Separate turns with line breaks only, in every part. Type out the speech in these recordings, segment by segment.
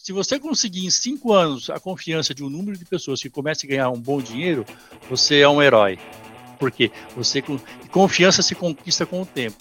Se você conseguir em cinco anos a confiança de um número de pessoas que comece a ganhar um bom dinheiro, você é um herói. Porque você confiança se conquista com o tempo.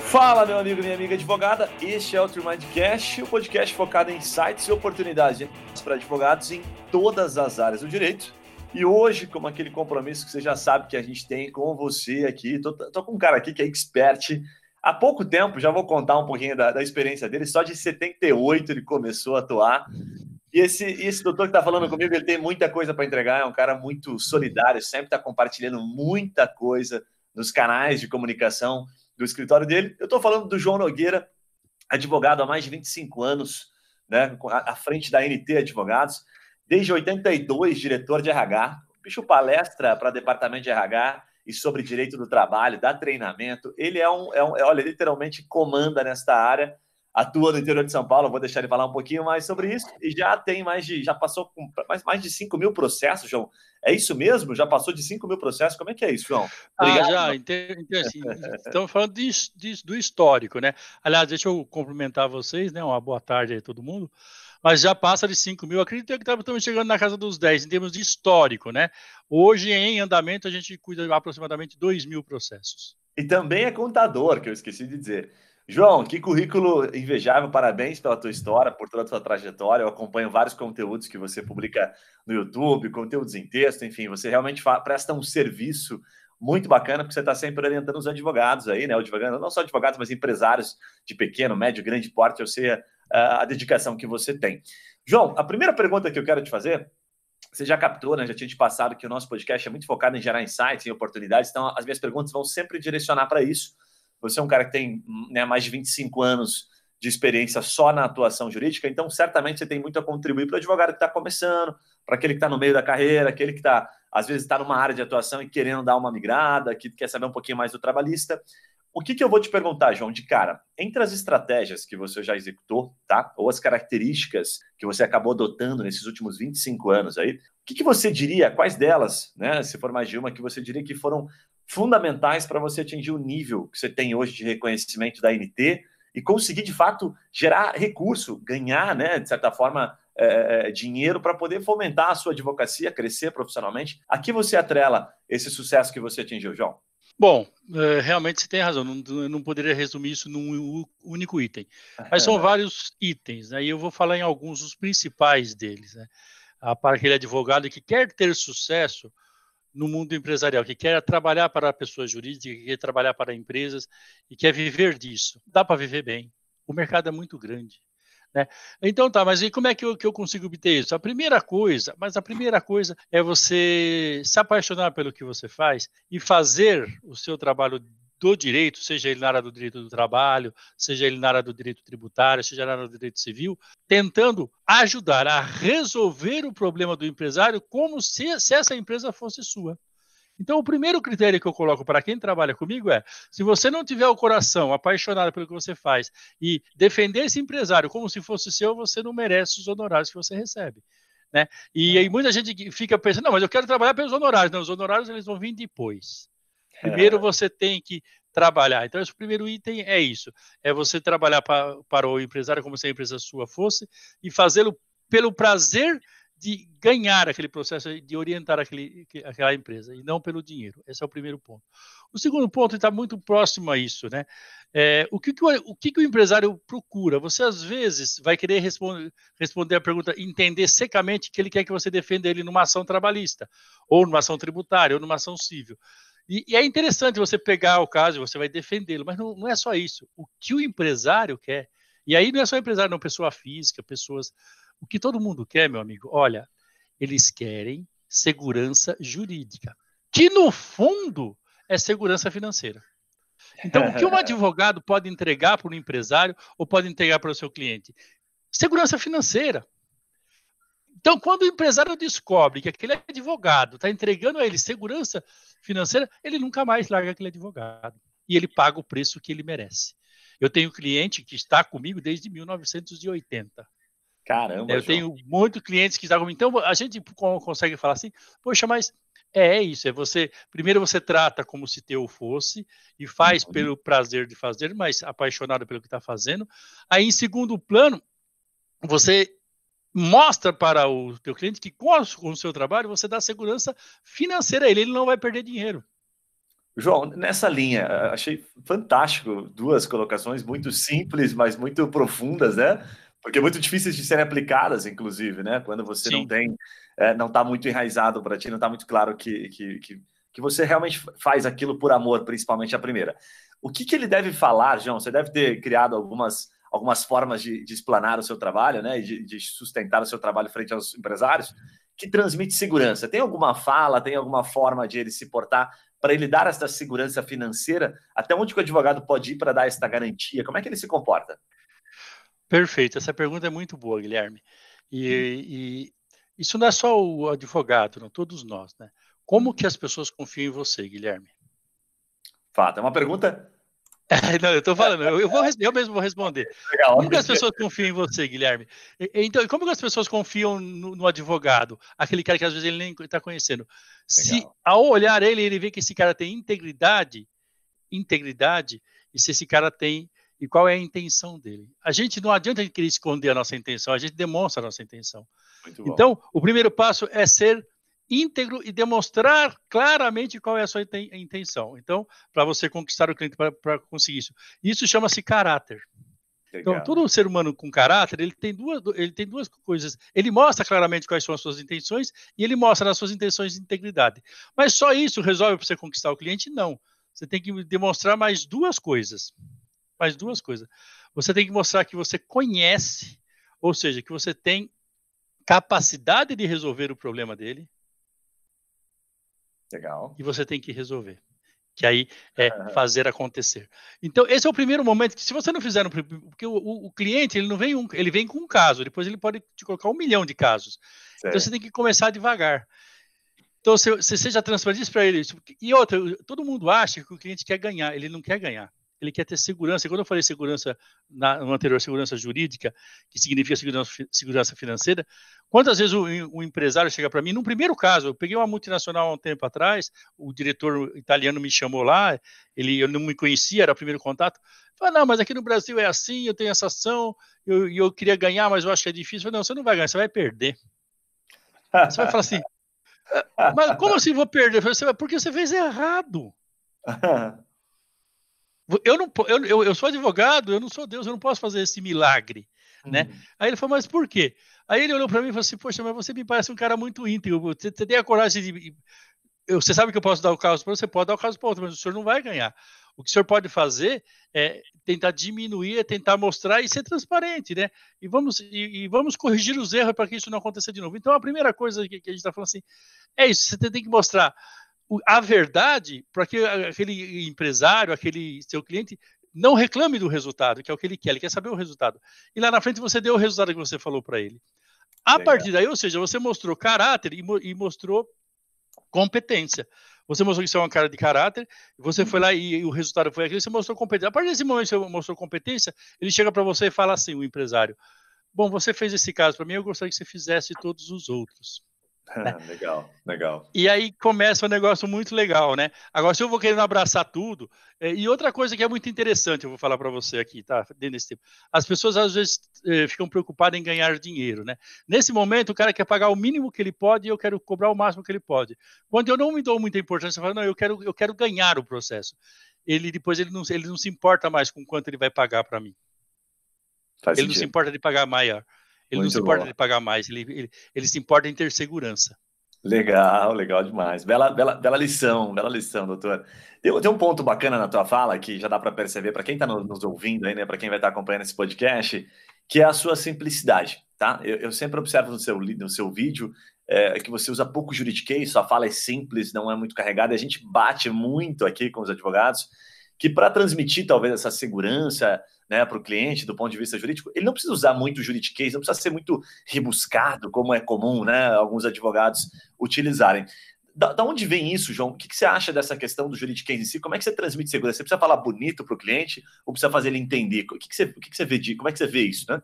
Fala, meu amigo, minha amiga advogada. Este é o Tremindcast, o podcast focado em sites e oportunidades para advogados em todas as áreas do direito. E hoje, como aquele compromisso que você já sabe que a gente tem com você aqui, tô, tô com um cara aqui que é expert. Há pouco tempo, já vou contar um pouquinho da, da experiência dele, só de 78 ele começou a atuar. E esse, esse doutor que está falando comigo, ele tem muita coisa para entregar, é um cara muito solidário, sempre está compartilhando muita coisa nos canais de comunicação do escritório dele. Eu estou falando do João Nogueira, advogado há mais de 25 anos, né, à frente da NT Advogados, desde 82, diretor de RH. Bicho palestra para departamento de RH e sobre direito do trabalho, dá treinamento. Ele é um, é um, olha, literalmente comanda nesta área atua no interior de São Paulo, vou deixar ele falar um pouquinho mais sobre isso, e já tem mais de, já passou com mais, mais de 5 mil processos, João. É isso mesmo? Já passou de 5 mil processos? Como é que é isso, João?
Ah, Obrigado. Ah, já, então, assim, estamos falando de, de, do histórico, né? Aliás, deixa eu cumprimentar vocês, né? Uma boa tarde aí todo mundo. Mas já passa de 5 mil, acredito que estamos chegando na casa dos 10 em termos de histórico, né? Hoje, em andamento, a gente cuida de aproximadamente 2 mil processos.
E também é contador, que eu esqueci de dizer. João, que currículo invejável, parabéns pela tua história, por toda a tua trajetória. Eu acompanho vários conteúdos que você publica no YouTube, conteúdos em texto, enfim, você realmente presta um serviço muito bacana, porque você está sempre orientando os advogados aí, né? Advogando, não só advogados, mas empresários de pequeno, médio, grande porte, eu sei a, dedicação que você tem. João, a primeira pergunta que eu quero te fazer você já captou, né? Já tinha te passado que o nosso podcast é muito focado em gerar insights, em oportunidades, então as minhas perguntas vão sempre direcionar para isso. Você é um cara que tem né, mais de 25 anos de experiência só na atuação jurídica, então certamente você tem muito a contribuir para o advogado que está começando, para aquele que está no meio da carreira, aquele que está, às vezes, está numa área de atuação e querendo dar uma migrada, que quer saber um pouquinho mais do trabalhista. O que, que eu vou te perguntar, João, de cara? Entre as estratégias que você já executou, tá? Ou as características que você acabou adotando nesses últimos 25 anos aí, o que, que você diria, quais delas, né? Se for mais de uma, que você diria que foram fundamentais para você atingir o nível que você tem hoje de reconhecimento da NT e conseguir, de fato, gerar recurso, ganhar, né, de certa forma, é, dinheiro para poder fomentar a sua advocacia, crescer profissionalmente. Aqui você atrela esse sucesso que você atingiu, João?
Bom, é, realmente você tem razão, não, não poderia resumir isso num único item. Mas são vários itens, né? e eu vou falar em alguns dos principais deles. Né? Para aquele advogado que quer ter sucesso, no mundo empresarial, que quer trabalhar para pessoas jurídicas, que quer trabalhar para empresas e quer viver disso. Dá para viver bem. O mercado é muito grande. Né? Então tá, mas e como é que eu, que eu consigo obter isso? A primeira coisa, mas a primeira coisa é você se apaixonar pelo que você faz e fazer o seu trabalho do direito, seja ele na área do direito do trabalho, seja ele na área do direito tributário, seja na área do direito civil, tentando ajudar a resolver o problema do empresário como se, se essa empresa fosse sua. Então, o primeiro critério que eu coloco para quem trabalha comigo é: se você não tiver o coração apaixonado pelo que você faz e defender esse empresário como se fosse seu, você não merece os honorários que você recebe. Né? E aí muita gente fica pensando: não, mas eu quero trabalhar pelos honorários. Não, os honorários eles vão vir depois. Primeiro você tem que trabalhar. Então, esse primeiro item é isso: é você trabalhar para, para o empresário como se a empresa sua fosse e fazê-lo pelo prazer de ganhar aquele processo, de orientar aquele, aquela empresa, e não pelo dinheiro. Esse é o primeiro ponto. O segundo ponto está muito próximo a isso, né? É, o que, que o, o que, que o empresário procura? Você, às vezes, vai querer responder, responder a pergunta, entender secamente que ele quer que você defenda ele numa ação trabalhista, ou numa ação tributária, ou numa ação civil. E, e, é interessante você pegar o caso, você vai defendê-lo, mas não, não é só isso. O que o empresário quer, e aí não é só empresário, não, pessoa física, pessoas. O que todo mundo quer, meu amigo, olha, eles querem segurança jurídica, que no fundo é segurança financeira. Então, o que um advogado pode entregar para um empresário ou pode entregar para o seu cliente? Segurança financeira. Então, quando o empresário descobre que aquele advogado está entregando a ele segurança financeira, ele nunca mais larga aquele advogado. E ele paga o preço que ele merece. Eu tenho cliente que está comigo desde 1980.
Caramba.
Eu João. tenho muitos clientes que estão comigo. Então, a gente consegue falar assim, poxa, mas é, é isso, é você. Primeiro você trata como se teu fosse e faz uhum. pelo prazer de fazer, mas apaixonado pelo que está fazendo. Aí, em segundo plano, você mostra para o teu cliente que com, o seu trabalho você dá segurança financeira a ele, ele não vai perder dinheiro.
João, nessa linha, achei fantástico duas colocações muito simples, mas muito profundas, né? Porque muito difíceis de serem aplicadas, inclusive, né? Quando você Sim. não tem, é, não está muito enraizado para ti, não está muito claro que, que, que, que, você realmente faz aquilo por amor, principalmente a primeira. O que, que ele deve falar, João? Você deve ter criado algumas algumas formas de, de explanar o seu trabalho, né, de, de, sustentar o seu trabalho frente aos empresários, que transmite segurança. Tem alguma fala, tem alguma forma de ele se portar para ele dar essa segurança financeira? Até onde o advogado pode ir para dar essa garantia? Como é que ele se comporta?
Perfeito, essa pergunta é muito boa, Guilherme. E, e isso não é só o advogado, não todos nós, né? Como que as pessoas confiam em você, Guilherme?
Fato, é uma pergunta
não, eu estou falando, eu, vou, eu mesmo vou responder. Legal, como que as pessoas confiam em você, Guilherme? Então, como que as pessoas confiam no, no advogado, aquele cara que às vezes ele nem está conhecendo? Legal. Se ao olhar ele, ele vê que esse cara tem integridade, integridade, e se esse cara tem e qual é a intenção dele. A gente não adianta querer esconder a nossa intenção, a gente demonstra a nossa intenção. Então, o primeiro passo é ser íntegro e demonstrar claramente qual é a sua intenção. Então, para você conquistar o cliente para conseguir isso. Isso chama-se caráter. Então, Legal. Então, todo ser humano com caráter, ele tem, duas, ele tem duas coisas. Ele mostra claramente quais são as suas intenções e ele mostra nas suas intenções de integridade. Mas só isso resolve para você conquistar o cliente? Não. Você tem que demonstrar mais duas coisas. Mais duas coisas. Você tem que mostrar que você conhece, ou seja, que você tem capacidade de resolver o problema dele.
Legal.
E você tem que resolver. Que aí é fazer acontecer. Então, esse é o primeiro momento que, se você não fizer, porque o, o, o, cliente ele não vem um, ele vem com um caso, depois ele pode te colocar um milhão de casos. Certo. Então você tem que começar devagar. Então, você, você seja transparente para ele. E outra, todo mundo acha que o cliente quer ganhar, ele não quer ganhar ele quer ter segurança. E quando eu falei segurança, na, no anterior, segurança jurídica, que significa segurança, segurança financeira, quantas vezes o, o empresário chega para mim? No primeiro caso, eu peguei uma multinacional há um tempo atrás, o diretor italiano me chamou lá, ele, eu não me conhecia, era o primeiro contato. Falei, não, mas aqui no Brasil é assim, eu tenho essa ação, eu, eu, queria ganhar, mas eu acho que é difícil. Falei, não, você não vai ganhar, você vai perder. Você vai falar assim, mas como assim vou perder? Falei, porque você fez errado. Eu, não, eu, eu, sou advogado, eu não sou Deus, eu não posso fazer esse milagre. Né? Uhum. Aí ele falou, mas por quê? Aí ele olhou para mim e falou assim: Poxa, mas você me parece um cara muito íntegro. Você, você tem a coragem de. Eu, você sabe que eu posso dar o caso para você, pode dar o caso para outro, mas o senhor não vai ganhar. O que o senhor pode fazer é tentar diminuir, é tentar mostrar e ser transparente, né? E vamos, e, e vamos corrigir os erros para que isso não aconteça de novo. Então, a primeira coisa que, que a gente está falando assim é isso: você tem que mostrar a verdade para que aquele empresário, aquele seu cliente não reclame do resultado, que é o que ele quer, ele quer saber o resultado. E lá na frente você deu o resultado que você falou para ele. A Legal. partir daí, ou seja, você mostrou caráter e, e, mostrou competência. Você mostrou que você é um cara de caráter, você foi lá e, e o resultado foi aquilo, você mostrou competência. A partir desse momento que você mostrou competência, ele chega para você e fala assim, o empresário, bom, você fez esse caso para mim, eu gostaria que você fizesse todos os outros.
Né? legal, legal.
E aí começa um negócio muito legal, né? Agora, se eu vou querendo abraçar tudo, é, e outra coisa que é muito interessante, eu vou falar para você aqui, tá? Dentro desse tempo. As pessoas às vezes é, ficam preocupadas em ganhar dinheiro, né? Nesse momento, o cara quer pagar o mínimo que ele pode e eu quero cobrar o máximo que ele pode. Quando eu não me dou muita importância, eu falo, não, eu quero, eu quero ganhar o processo. Ele depois ele não, ele não se importa mais com quanto ele vai pagar para mim. Faz ele sentido. não se importa de pagar maior. Ele Muito não se importa bom. de pagar mais, ele, ele, ele se importa em ter segurança.
Legal, legal demais. Bela, bela, bela lição, bela lição, doutor. Tem, tem um ponto bacana na tua fala que já dá para perceber para quem está nos ouvindo aí, né, para quem vai estar tá acompanhando esse podcast, que é a sua simplicidade, tá? Eu, eu sempre observo no seu, no seu vídeo é, que você usa pouco juridiquês, sua fala é simples, não é muito carregada. A gente bate muito aqui com os advogados que para transmitir talvez essa segurança, né, para o cliente do ponto de vista jurídico, ele não precisa usar muito juridiquês, não precisa ser muito rebuscado, como é comum né, alguns advogados utilizarem. Da, da onde vem isso, João? O que, que, você acha dessa questão do juridiquês em si? Como é que você transmite segurança? Você precisa falar bonito para o cliente ou precisa fazer ele entender? O que, que, você, o que, que você vê de, como é que você vê isso, né?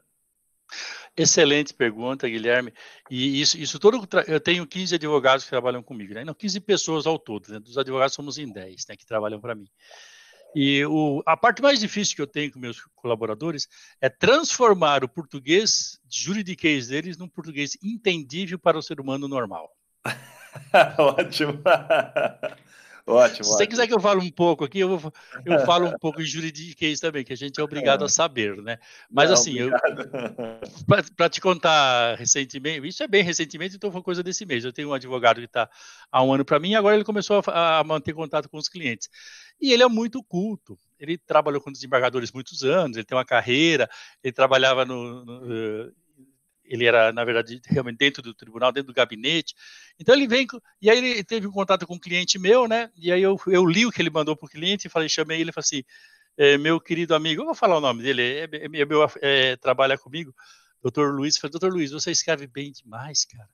Excelente pergunta, Guilherme. E isso, isso todo. Eu tenho 15 advogados que trabalham comigo, né? Não, 15 pessoas ao todo, né? Dos advogados somos em 10, né? Que trabalham para mim. E o, a parte mais difícil que eu tenho com meus colaboradores é transformar o português juridiquês deles num português entendível para o ser humano normal.
ótimo. Ótimo.
Se você quiser que eu fale um pouco aqui, eu, vou, eu falo um pouco em juridiquês também, que a gente é obrigado a saber, né? Mas Não, assim, para te contar recentemente, isso é bem recentemente, então foi coisa desse mês. Eu tenho um advogado que está há um ano para mim, e agora ele começou a, a manter contato com os clientes. E ele é muito culto. Ele trabalhou com desembargadores muitos anos, ele tem uma carreira, ele trabalhava no, no ele era, na verdade, realmente dentro do tribunal, dentro do gabinete. Então ele vem, e aí ele teve um contato com um cliente meu, né? E aí eu, eu li o que ele mandou para o cliente e falei, chamei ele e falei assim, é, meu querido amigo, eu vou falar o nome dele, é, é, é meu, é, trabalha comigo, doutor Luiz, falei, doutor Luiz, você escreve bem demais, cara.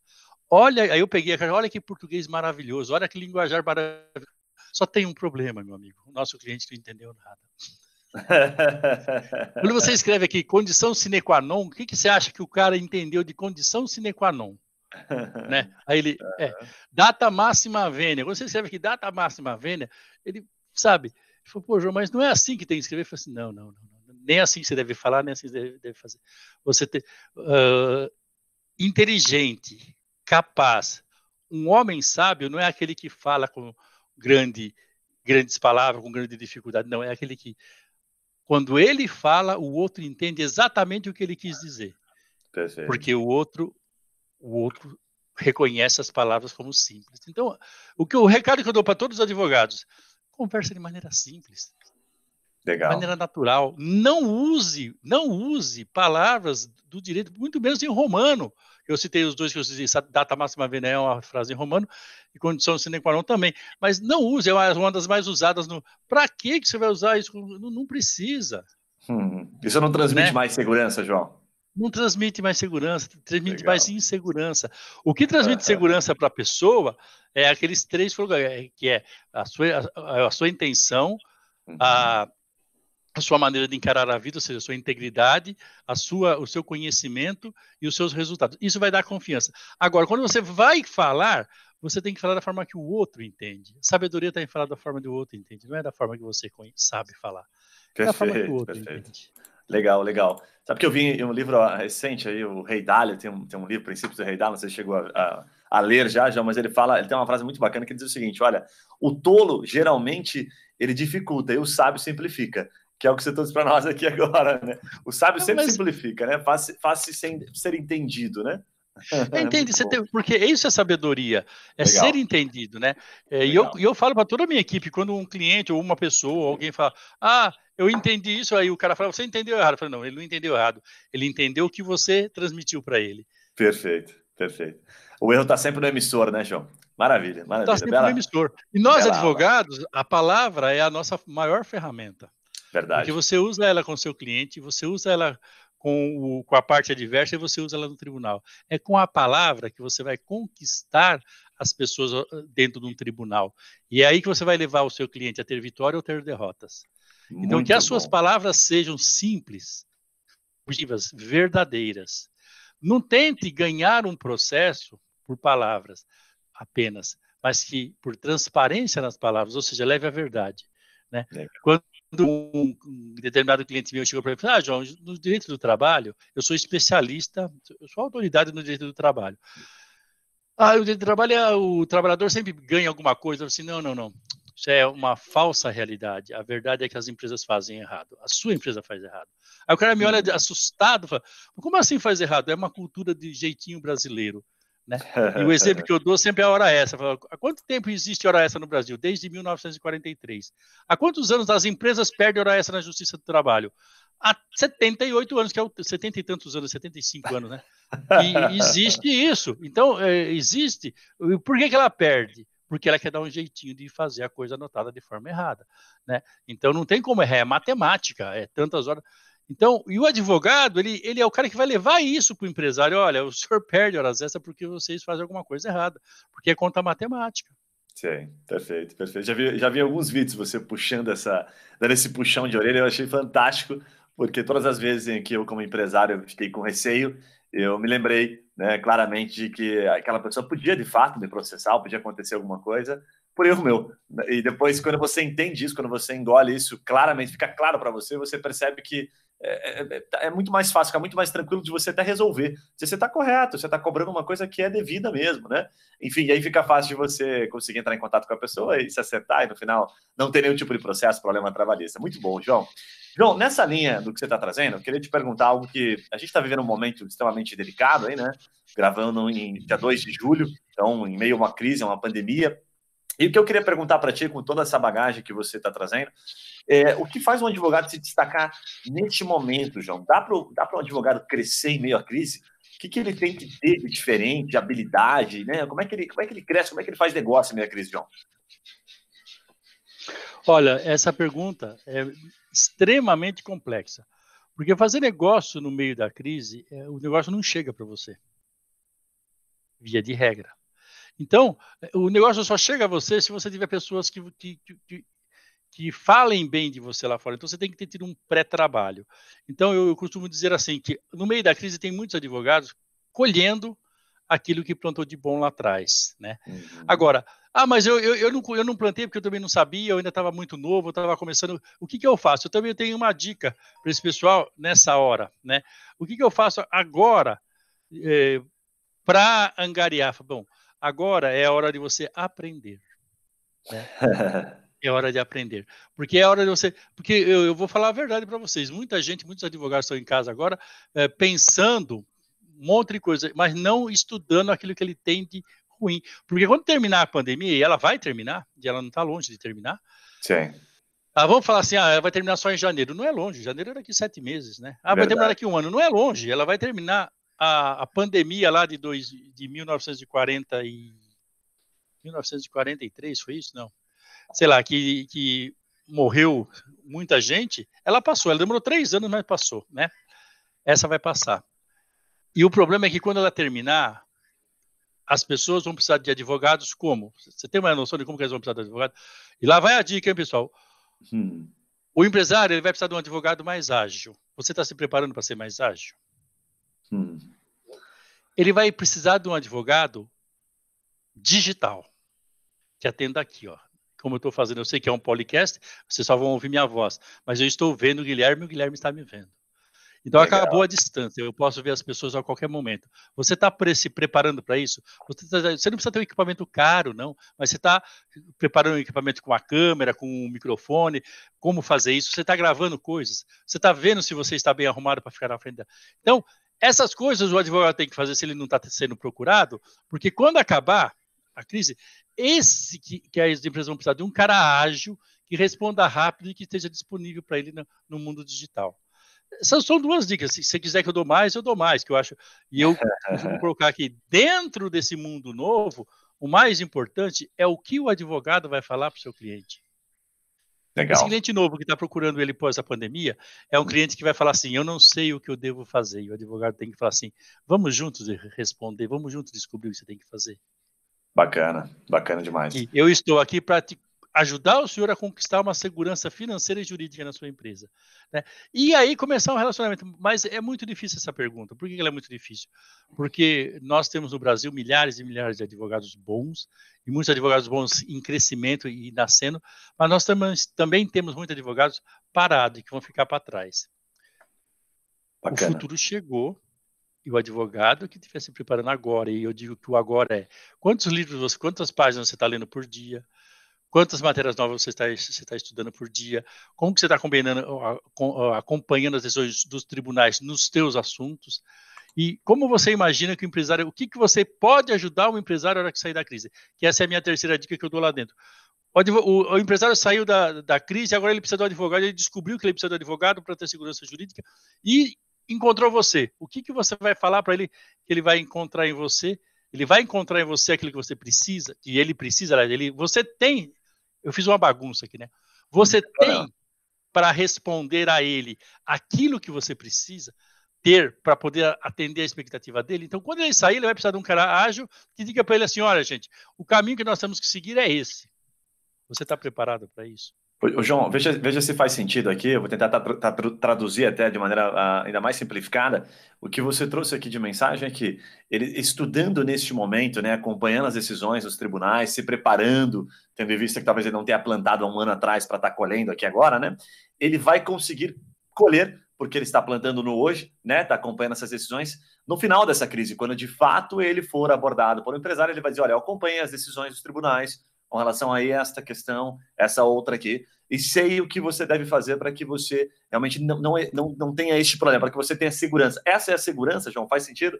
Olha, aí eu peguei a olha que português maravilhoso, olha que linguajar maravilhoso. Só tem um problema, meu amigo, o nosso cliente não entendeu nada. Quando você escreve aqui condição sine qua non, o que, que você acha que o cara entendeu de condição sine qua non? né? Aí ele, é, data máxima vênia. Quando você escreve aqui data máxima vênia, ele sabe, ele falou, pô, João, mas não é assim que tem que escrever. Eu falei assim, não, não, não, nem assim você deve falar, nem assim você deve, deve fazer. Você ter uh, inteligente, capaz, um homem sábio não é aquele que fala com grande, grandes palavras, com grande dificuldade, não, é aquele que quando ele fala, o outro entende exatamente o que ele quis dizer. Perfeito. Porque o outro, o outro reconhece as palavras como simples. Então, o que o recado que eu dou para todos os advogados, conversa de maneira simples. Legal. De maneira natural. Não use, não use palavras do direito, muito menos em romano. Eu citei os dois que eu citei, data máxima venia é uma frase em romano, e condição sine qua non também. Mas não use, é uma das mais usadas no. Para que você vai usar isso? Não, não precisa.
Hum, isso não transmite né? mais segurança, João?
Não transmite mais segurança, transmite Legal. mais insegurança. O que transmite segurança para a pessoa é aqueles três que é a sua, a, a sua intenção, uhum. a, a sua maneira de encarar a vida, ou seja, a sua integridade, a sua, o seu conhecimento e os seus resultados. Isso vai dar confiança. Agora, quando você vai falar, você tem que falar da forma que o outro entende. sabedoria está em falar da forma que o outro entende, não é da forma que você sabe falar.
Perfeito, é da forma que o outro perfeito. entende. Legal, legal. Sabe que eu vi um livro recente aí, o Rei Dália, tem um, tem um livro, Princípios do Rei Dália, não sei se chegou a, a, a, ler já, já, mas ele fala, ele tem uma frase muito bacana que diz o seguinte, olha, o tolo, geralmente, ele dificulta, e o sábio simplifica que é o que você trouxe para nós aqui agora, né? O sábio sempre mas... simplifica, né? Faz, faz -se ser entendido, né?
Entende, você tem, porque isso é sabedoria, é Legal. ser entendido, né? É, e eu, eu falo para toda a minha equipe, quando um cliente ou uma pessoa, alguém fala, ah, eu entendi isso, aí o cara fala, você entendeu errado. Eu falo, não, ele não entendeu errado, ele entendeu o que você transmitiu para ele.
Perfeito, perfeito. O erro está sempre no emissor, né, João? Maravilha, maravilha. Está sempre
Bela... no emissor. E nós, Bela advogados, a palavra é a nossa maior ferramenta.
Verdade.
Porque você usa ela com o seu cliente, você usa ela com, o, com a parte adversa e você usa ela no tribunal. É com a palavra que você vai conquistar as pessoas dentro de um tribunal. E é aí que você vai levar o seu cliente a ter vitória ou ter derrotas. Muito então, que as suas bom. palavras sejam simples, objetivas, verdadeiras. Não tente ganhar um processo por palavras apenas, mas que por transparência nas palavras, ou seja, leve a verdade. Né? Quando um, determinado cliente meu chegou para mim e falou: Ah, João, no direito do trabalho, eu sou especialista, eu sou autoridade no direito do trabalho. Ah, o direito do trabalho é o trabalhador sempre ganha alguma coisa. Eu assim, não, não, não. Isso é uma falsa realidade. A verdade é que as empresas fazem errado. A sua empresa faz errado. Aí o cara me olha assustado, fala: Como assim faz errado? É uma cultura de jeitinho brasileiro. Né? E o exemplo que eu dou sempre é a hora extra. Há quanto tempo existe hora extra no Brasil? Desde 1943. Há quantos anos as empresas perdem hora extra na Justiça do Trabalho? Há 78 anos, que é o 70 e tantos anos, 75 anos, né? E existe isso. Então, é, existe. Por que, que ela perde? Porque ela quer dar um jeitinho de fazer a coisa anotada de forma errada. Né? Então, não tem como errar, é matemática, é tantas horas. Então, e o advogado, ele, ele é o cara que vai levar isso para o empresário. Olha, o senhor perde horas extras porque vocês fazem alguma coisa errada, porque é conta matemática.
Sim, perfeito, perfeito. Já vi, já vi alguns vídeos você puxando essa, dando esse puxão de orelha, eu achei fantástico, porque todas as vezes em que eu, como empresário, fiquei com receio, eu me lembrei né, claramente de que aquela pessoa podia de fato me processar, podia acontecer alguma coisa por erro meu. E depois, quando você entende isso, quando você engole isso claramente, fica claro para você, você percebe que é, é, é, é, muito mais fácil, fica muito mais tranquilo de você até resolver. Se você está correto, você está cobrando uma coisa que é devida mesmo, né? Enfim, aí fica fácil de você conseguir entrar em contato com a pessoa e se acertar, e no final não ter nenhum tipo de processo, problema trabalhista. Muito bom, João. João, nessa linha do que você está trazendo, eu queria te perguntar algo que a gente está vivendo um momento extremamente delicado aí, né? Gravando em dia 2 de julho, então, em meio a uma crise, a uma pandemia, e o que eu queria perguntar para ti, com toda essa bagagem que você está trazendo, é o que faz um advogado se destacar neste momento, João? Dá para um advogado crescer em meio à crise? O que, que ele tem que ter de diferente, de habilidade, né? Como é, que ele, como é que ele cresce, como é que ele faz negócio em meio à crise, João?
Olha, essa pergunta é extremamente complexa, porque fazer negócio no meio da crise, é, o negócio não chega para você, via de regra. Então, o negócio só chega a você se você tiver pessoas que, que, que, que falem bem de você lá fora. Então, você tem que ter tido um pré-trabalho. Então, eu, eu, costumo dizer assim, que no meio da crise tem muitos advogados colhendo aquilo que plantou de bom lá atrás, né? Uhum. Agora, ah, mas eu, eu, eu, não, eu não plantei porque eu também não sabia, eu ainda estava muito novo, eu estava começando. O que, que eu faço? Eu também tenho uma dica para esse pessoal nessa hora, né? O que, que eu faço agora é, eh, para angariar? Bom, Agora é a hora de você aprender. Né? é hora de aprender. Porque é hora de você. Porque eu, eu vou falar a verdade para vocês. Muita gente, muitos advogados estão em casa agora é, pensando um monte de coisa, mas não estudando aquilo que ele tem de ruim. Porque quando terminar a pandemia, e ela vai terminar, e ela não está longe de terminar.
Sim.
Ah, vamos falar assim, ah, ela vai terminar só em janeiro. Não é longe, janeiro é daqui sete meses, né? Ah, Verdade. vai terminar daqui um ano. Não é longe, ela vai terminar a, a pandemia lá de, dois, de 1940 e 1943 foi isso? Não. Sei lá, que, que morreu muita gente, ela passou. Ela demorou três anos, mas passou, né? Essa vai passar. E o problema é que quando ela terminar, as pessoas vão precisar de advogados como? Você tem uma noção de como que eles vão precisar de advogado? E lá vai a dica, hein, pessoal? Hum. O empresário ele vai precisar de um advogado mais ágil. Você está se preparando para ser mais ágil? Hum. Ele vai precisar de um advogado digital que atenda aqui, ó. Como eu estou fazendo, eu sei que é um podcast, vocês só vão ouvir minha voz, mas eu estou vendo o Guilherme e o Guilherme está me vendo. Então Legal. acabou a distância, eu posso ver as pessoas a qualquer momento. Você está se preparando para isso? Você, tá, você, não precisa ter um equipamento caro, não, mas você está preparando um equipamento com a câmera, com um microfone, como fazer isso? Você está gravando coisas? Você está vendo se você está bem arrumado para ficar na frente da... Então, essas coisas o advogado tem que fazer se ele não está sendo procurado, porque quando acabar a crise, esse que, que as empresas vão precisar de um cara ágil, que responda rápido e que esteja disponível para ele no, no, mundo digital. Essas são duas dicas. Se você quiser que eu dou mais, eu dou mais, que eu acho. E eu vou colocar aqui, dentro desse mundo novo, o mais importante é o que o advogado vai falar para o seu cliente. Legal. Esse cliente novo que está procurando ele pós a pandemia é um cliente que vai falar assim: eu não sei o que eu devo fazer. E o advogado tem que falar assim: vamos juntos responder, vamos juntos descobrir o que você tem que fazer.
Bacana, bacana demais.
E eu estou aqui para te ajudar o senhor a conquistar uma segurança financeira e jurídica na sua empresa. Né? E aí começar um relacionamento. Mas é muito difícil essa pergunta. Por que ela é muito difícil? Porque nós temos no Brasil milhares e milhares de advogados bons, e muitos advogados bons em crescimento e nascendo, mas nós também temos muitos advogados parados que vão ficar para trás. Bacana. O futuro chegou e o advogado que estiver se preparando agora, e eu digo que o agora é quantos livros, você, quantas páginas você está lendo por dia, quantas matérias novas você está, estudando por dia, como que você está acompanhando as decisões dos tribunais nos teus assuntos, e como você imagina que o empresário, o que, que você pode ajudar o empresário na hora que sair da crise? Que essa é a minha terceira dica que eu dou lá dentro. O, o, o, empresário saiu da, da crise, agora ele precisa do advogado, ele descobriu que ele precisa do advogado para ter segurança jurídica e encontrou você. O que, que você vai falar para ele que ele vai encontrar em você? Ele vai encontrar em você aquilo que você precisa, que ele precisa, ele, você tem eu fiz uma bagunça aqui, né? Você tem para responder a ele aquilo que você precisa ter para poder atender a expectativa dele. Então, quando ele sair, ele vai precisar de um cara ágil que diga para ele assim: olha, gente, o caminho que nós temos que seguir é esse. Você está preparado para isso?
Ô, João, veja, veja se faz sentido aqui. Eu vou tentar tra tra traduzir até de maneira uh, ainda mais simplificada. O que você trouxe aqui de mensagem é que ele estudando neste momento, né, acompanhando as decisões dos tribunais, se preparando, tendo em vista que talvez ele não tenha plantado há um ano atrás para estar tá colhendo aqui agora, né? Ele vai conseguir colher porque ele está plantando no hoje, né? Está acompanhando essas decisões. No final dessa crise, quando de fato ele for abordado por um empresário, ele vai dizer: olha, eu acompanhei as decisões dos tribunais, com relação a esta questão, essa outra aqui, e sei o que você deve fazer para que você realmente não, não, não, não tenha este problema, para que você tenha segurança. Essa é a segurança, João? Faz sentido?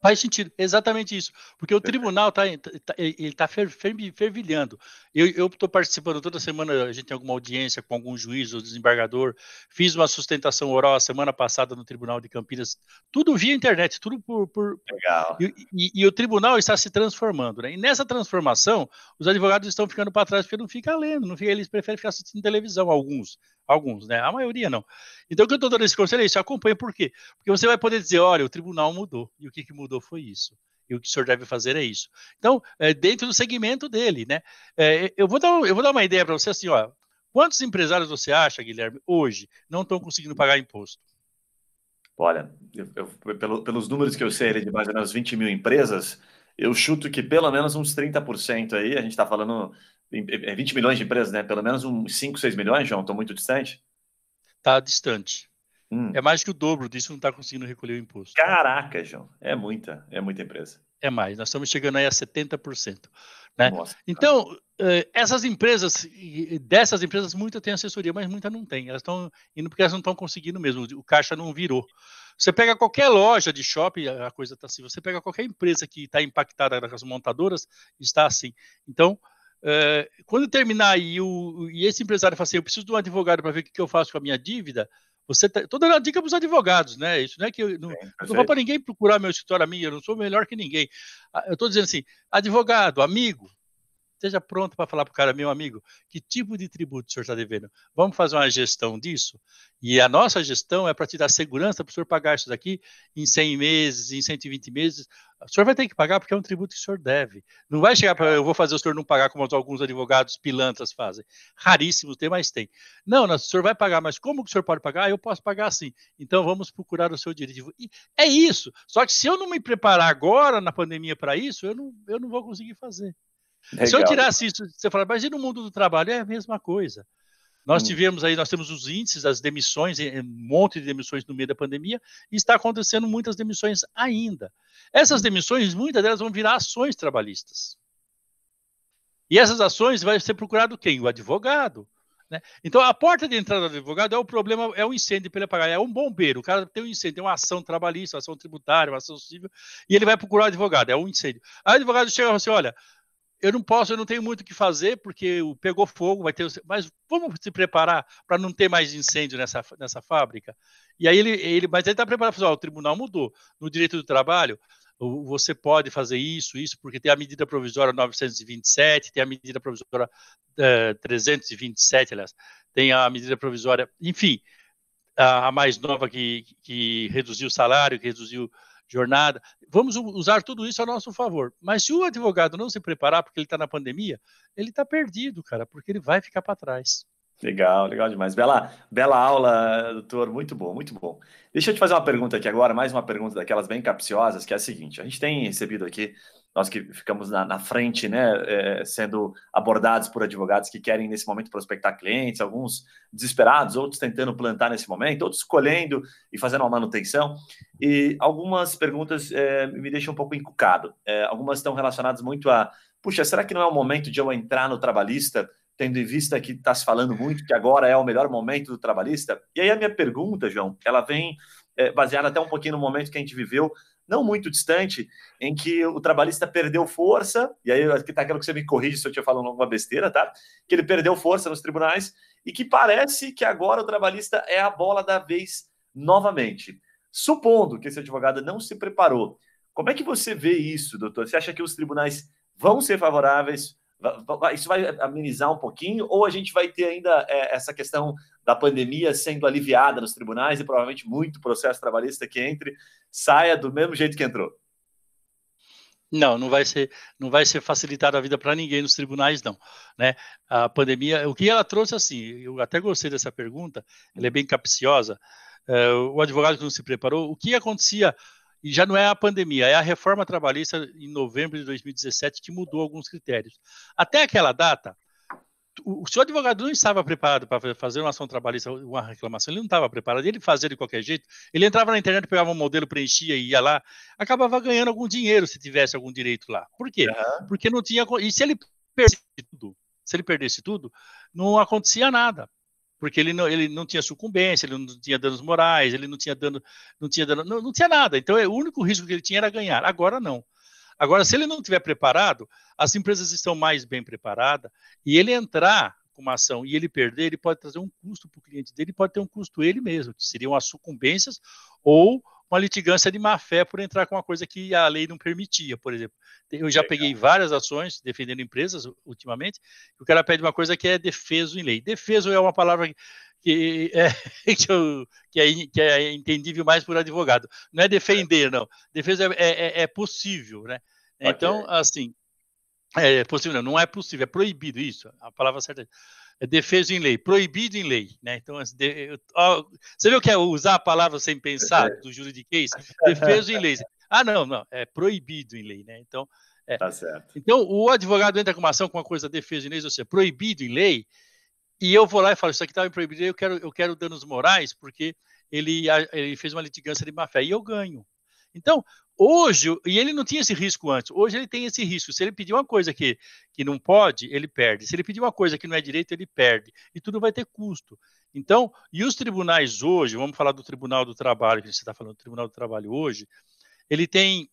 Faz sentido, exatamente isso. Porque o tribunal está tá, ele tá fervilhando. Eu estou participando toda semana, a gente tem alguma audiência com algum juiz ou desembargador. Fiz uma sustentação oral a semana passada no Tribunal de Campinas, tudo via internet, tudo por. por...
Legal.
E, e, e, o tribunal está se transformando. Né? E nessa transformação, os advogados estão ficando para trás porque não fica lendo, não fica, eles preferem ficar assistindo televisão, alguns. Alguns, né? A maioria não. Então, o que eu estou dando esse conselho é isso, acompanha por quê? Porque você vai poder dizer, olha, o tribunal mudou. E o que, que mudou foi isso. E o que o senhor deve fazer é isso. Então, é, dentro do segmento dele, né? É, eu, vou dar, eu vou dar uma ideia para você assim, ó. Quantos empresários você acha, Guilherme, hoje não estão conseguindo pagar imposto?
Olha, eu, eu, pelo, pelos números que eu sei de mais ou menos 20 mil empresas, eu chuto que pelo menos uns 30% aí, a gente está falando 20 milhões de empresas, né? Pelo menos uns 5, 6 milhões, João? Estou muito distante?
Está distante. Hum. É mais que o dobro disso, não está conseguindo recolher o imposto.
Caraca, João. É muita, é muita empresa.
É mais, nós estamos chegando aí a 70%. Né? Nossa, então, eh, essas empresas, dessas empresas, muita tem assessoria, mas muita não tem. Elas estão indo porque elas não estão conseguindo mesmo, o caixa não virou. Você pega qualquer loja de shopping, a coisa está assim. Você pega qualquer empresa que está impactada nas montadoras, está assim. Então, é, quando terminar aí o, e esse empresário fala assim, eu preciso de um advogado para ver o que, que, eu faço com a minha dívida, você tá, tô dando a dica para os advogados, né? Isso não é que eu não, Sim, não vou para ninguém procurar meu escritório a mim, eu não sou melhor que ninguém. Ah, eu estou dizendo assim, advogado, amigo, esteja pronto para falar para o cara, meu amigo, que tipo de tributo o senhor está devendo? Vamos fazer uma gestão disso? E a nossa gestão é para te dar segurança para o senhor pagar isso daqui em 100 meses, em 120 meses. O senhor vai ter que pagar porque é um tributo que o senhor deve. Não vai chegar para eu vou fazer o senhor não pagar como alguns advogados pilantras fazem. Raríssimos tem, mas tem. Não, não, o senhor vai pagar, mas como que o senhor pode pagar? Eu posso pagar sim. Então vamos procurar o seu direito. E é isso. Só que se eu não me preparar agora na pandemia para isso, eu não, eu não vou conseguir fazer. Legal. Se eu tirasse isso, você fala, mas e no mundo do trabalho? É a mesma coisa. Nós hum. tivemos aí, nós temos os índices das demissões, um monte de demissões no meio da pandemia, e está acontecendo muitas demissões ainda. Essas hum. demissões, muitas delas vão virar ações trabalhistas. E essas ações vai ser procurado quem? O advogado. Né? Então, a porta de entrada do advogado é o problema, é o incêndio para ele pagar. É um bombeiro, o cara tem um incêndio, tem uma ação trabalhista, uma ação tributária, uma ação civil, e ele vai procurar o advogado, é um incêndio. Aí o advogado chega e fala assim: olha, eu não posso, eu não tenho muito o que fazer, porque pegou fogo, vai ter. Mas vamos se preparar para não ter mais incêndio nessa, nessa fábrica. E aí ele, ele mas ele está preparado para o tribunal mudou. No direito do trabalho, você pode fazer isso, isso, porque tem a medida provisória 927, tem a medida provisória uh, 327, aliás, tem a medida provisória, enfim, a, a mais nova que, que reduziu o salário, que reduziu jornada. Vamos usar tudo isso a nosso favor. Mas se o advogado não se preparar porque ele está na pandemia, ele está perdido, cara, porque ele vai ficar para trás.
Legal, legal demais. Bela, bela aula, doutor. Muito bom, muito bom. Deixa eu te fazer uma pergunta aqui agora, mais uma pergunta daquelas bem capciosas, que é a seguinte: a gente tem recebido aqui nós que ficamos na, na frente, né, é, sendo abordados por advogados que querem nesse momento prospectar clientes, alguns desesperados, outros tentando plantar nesse momento, outros escolhendo e fazendo uma manutenção. E algumas perguntas é, me deixam um pouco encucado. É, algumas estão relacionadas muito a, puxa, será que não é o momento de eu entrar no trabalhista? Tendo em vista que está se falando muito que agora é o melhor momento do trabalhista. E aí a minha pergunta, João, ela vem é, baseada até um pouquinho no momento que a gente viveu não muito distante, em que o trabalhista perdeu força, e aí aqui está aquilo que você me corrige se eu estiver falando alguma besteira, tá? Que ele perdeu força nos tribunais e que parece que agora o trabalhista é a bola da vez novamente. Supondo que esse advogado não se preparou, como é que você vê isso, doutor? Você acha que os tribunais vão ser favoráveis? Isso vai amenizar um pouquinho? Ou a gente vai ter ainda é, essa questão da pandemia sendo aliviada nos tribunais e provavelmente muito processo trabalhista que entre saia do mesmo jeito que entrou?
Não, não vai ser, não vai ser facilitada a vida para ninguém nos tribunais, não. Né? A pandemia, o que ela trouxe assim, eu até gostei dessa pergunta, ela é bem capciosa. É, o advogado que não se preparou, o que acontecia e já não é a pandemia, é a reforma trabalhista em novembro de 2017 que mudou alguns critérios. Até aquela data, o, seu advogado não estava preparado para fazer uma ação trabalhista, uma reclamação, ele não estava preparado, ele fazia de qualquer jeito, ele entrava na internet, pegava um modelo, preenchia e ia lá, acabava ganhando algum dinheiro se tivesse algum direito lá. Por quê? Uhum. Porque não tinha. E se ele perdesse tudo, se ele perdesse tudo, não acontecia nada porque ele não, ele não tinha sucumbência, ele não tinha danos morais, ele não tinha dano, não tinha dano, não, não tinha nada. Então, é, o único risco que ele tinha era ganhar. Agora não. Agora, se ele não tiver preparado, as empresas estão mais bem preparadas e ele entrar com uma ação e ele perder, ele pode trazer um custo para o cliente dele, pode ter um custo ele mesmo, que seriam as sucumbências ou uma litigância de má fé por entrar com uma coisa que a lei não permitia, por exemplo. Eu já peguei várias ações defendendo empresas ultimamente, e o cara pede uma coisa que é defeso em lei. Defeso é uma palavra que é, que, eu, que, é, que é entendível mais por advogado. Não é defender, não. Defesa é, é, é possível, né? Então, assim, é possível, não, não é possível, é proibido isso. A palavra certa é defesa em lei, proibido em lei, né? Então, ó, você viu que é usar a palavra sem pensar do juridiquês? Defesa em lei. Ah, não, não, é proibido em lei, né? Então, é.
Tá certo.
Então, o advogado entra com uma ação com uma coisa defesa em lei, ou seja, proibido em lei, e eu vou lá e falo, isso aqui estava proibido, eu quero, eu quero danos morais, porque ele, ele fez uma litigância de má fé, e eu ganho. Então, hoje, e ele não tinha esse risco antes, hoje ele tem esse risco. Se ele pedir uma coisa que, que não pode, ele perde. Se ele pedir uma coisa que não é direito, ele perde. E tudo vai ter custo. Então, e os tribunais hoje, vamos falar do Tribunal do Trabalho, que você está falando do Tribunal do Trabalho hoje, ele tem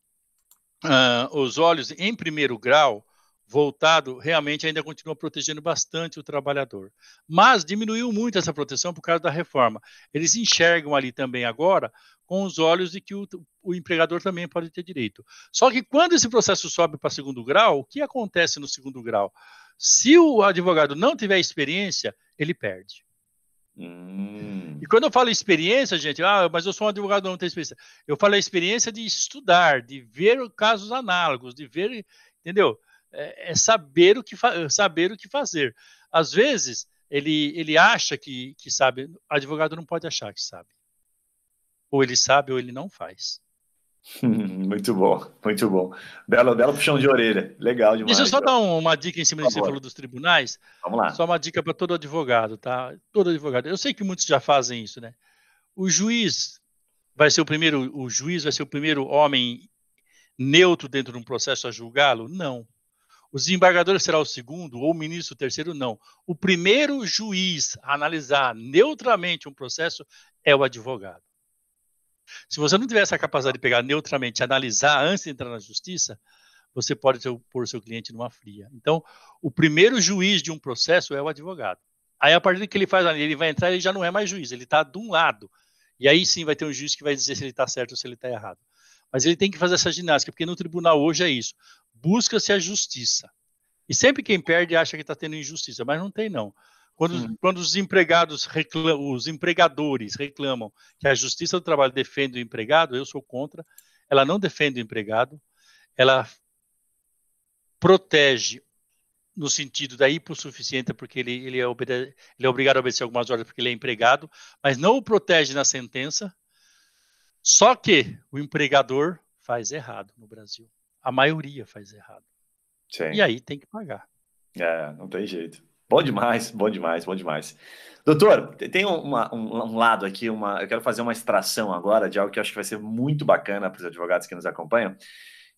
uh, os olhos em primeiro grau voltado, realmente ainda continua protegendo bastante o trabalhador. Mas diminuiu muito essa proteção por causa da reforma. Eles enxergam ali também agora com os olhos de que o, o empregador também pode ter direito. Só que quando esse processo sobe para segundo grau, o que acontece no segundo grau? Se o advogado não tiver experiência, ele perde. Hum. E quando eu falo experiência, gente, ah, mas eu sou um advogado, não tenho experiência. Eu falo a experiência de estudar, de ver casos análogos, de ver, entendeu? É, é saber o que saber o que fazer. Às vezes ele ele acha que, que sabe, advogado não pode achar que sabe. Ou ele sabe ou ele não faz.
Muito bom, muito bom. Belo, belo puxão de orelha. Legal demais.
Deixa eu só dar uma dica em cima do que você falou dos tribunais.
Vamos lá.
Só uma dica para todo advogado, tá? Todo advogado. Eu sei que muitos já fazem isso, né? O juiz vai ser o primeiro, o juiz vai ser o primeiro homem neutro dentro de um processo a julgá-lo? Não. O desembargador será o segundo ou o ministro o terceiro? Não. O primeiro juiz a analisar neutramente um processo é o advogado. Se você não tiver essa capacidade de pegar neutramente, analisar antes de entrar na justiça, você pode ter, pôr seu cliente numa fria. Então, o primeiro juiz de um processo é o advogado. Aí, a partir do que ele faz ali, ele vai entrar, ele já não é mais juiz, ele está de um lado. E aí sim vai ter um juiz que vai dizer se ele está certo ou se ele está errado. Mas ele tem que fazer essa ginástica, porque no tribunal hoje é isso. Busca-se a justiça. E sempre quem perde acha que está tendo injustiça, mas não tem, não. Quando, hum. quando os empregados reclamam, os empregadores reclamam que a Justiça do Trabalho defende o empregado, eu sou contra. Ela não defende o empregado, ela protege no sentido da hipossuficiência, porque ele, ele, é ele é obrigado a obedecer algumas ordens porque ele é empregado, mas não o protege na sentença. Só que o empregador faz errado no Brasil. A maioria faz errado. Sim. E aí tem que pagar.
É, não tem jeito. Bom demais, bom demais, bom demais. Doutor, tem uma, um, um, lado aqui, uma, eu quero fazer uma extração agora de algo que eu acho que vai ser muito bacana para os advogados que nos acompanham,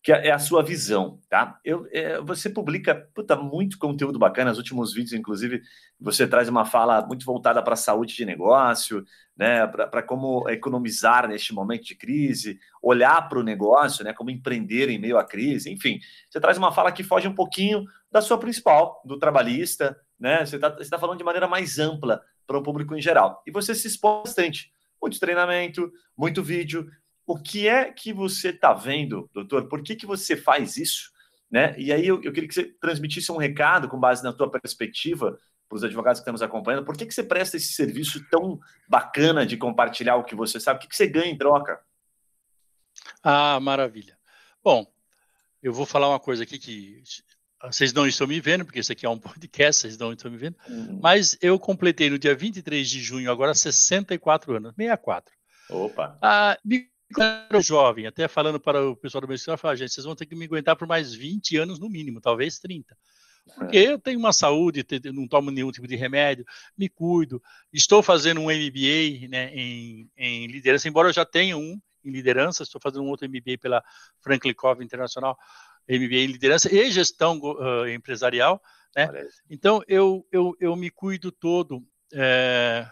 que é, é a sua visão, tá? Eu, é, você publica puta, muito conteúdo bacana, nos últimos vídeos, inclusive, você traz uma fala muito voltada para a saúde de negócio, né? Para como economizar neste momento de crise, olhar para o negócio, né? Como empreender em meio à crise, enfim, você traz uma fala que foge um pouquinho da sua principal, do trabalhista, né? Você está tá falando de maneira mais ampla para o público em geral. E você se expõe bastante. Muito treinamento, muito vídeo. O que é que você está vendo, doutor? Por que, que você faz isso? Né? E aí eu, eu queria que você transmitisse um recado com base na tua perspectiva para os advogados que estamos acompanhando. Por que, que você presta esse serviço tão bacana de compartilhar o que você sabe? O que, que você ganha em troca?
Ah, maravilha. Bom, eu vou falar uma coisa aqui que vocês não estão me vendo, porque isso aqui é um podcast, vocês não estão me vendo, uhum. mas eu completei no dia 23 de junho, agora 64 anos, 64.
Opa!
Ah, me jovem, até falando para o pessoal do meu escritório, falar, gente, vocês vão ter que me aguentar por mais 20 anos no mínimo, talvez 30. Porque é. eu tenho uma saúde, não tomo nenhum tipo de remédio, me cuido, estou fazendo um MBA né, em, em liderança, embora eu já tenha um em liderança, estou fazendo um outro MBA pela Franklin Covey Internacional, MBA em liderança e gestão uh, empresarial, né? Então eu, eu, eu me cuido todo, é,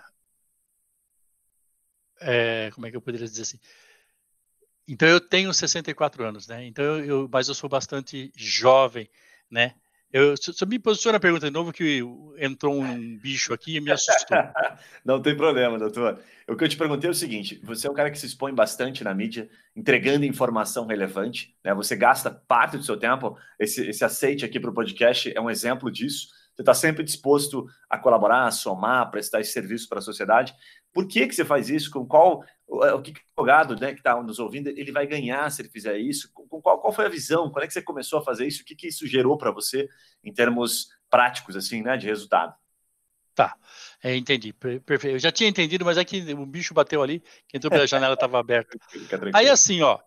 é, como é que eu poderia dizer assim? Então eu tenho 64 anos, né? Então eu, mas eu sou bastante jovem, né? Eu, me posiciona a pergunta de novo que entrou um bicho aqui e me assustou.
Não tem problema, doutor. O que eu te perguntei é o seguinte: você é um cara que se expõe bastante na mídia, entregando informação relevante, né? Você gasta parte do seu tempo. Esse, esse aceite aqui para o podcast é um exemplo disso. Você está sempre disposto a colaborar, a somar, prestar esse serviço para a sociedade. Por que, que você faz isso? Com qual o que o advogado né, que está nos ouvindo ele vai ganhar se ele fizer isso? Com qual, qual foi a visão? Quando é que você começou a fazer isso? O que, que isso gerou para você em termos práticos, assim, né, de resultado?
Tá, é, entendi, perfeito. Eu já tinha entendido, mas é que o bicho bateu ali, que entrou pela janela estava aberta. Aí assim, ó,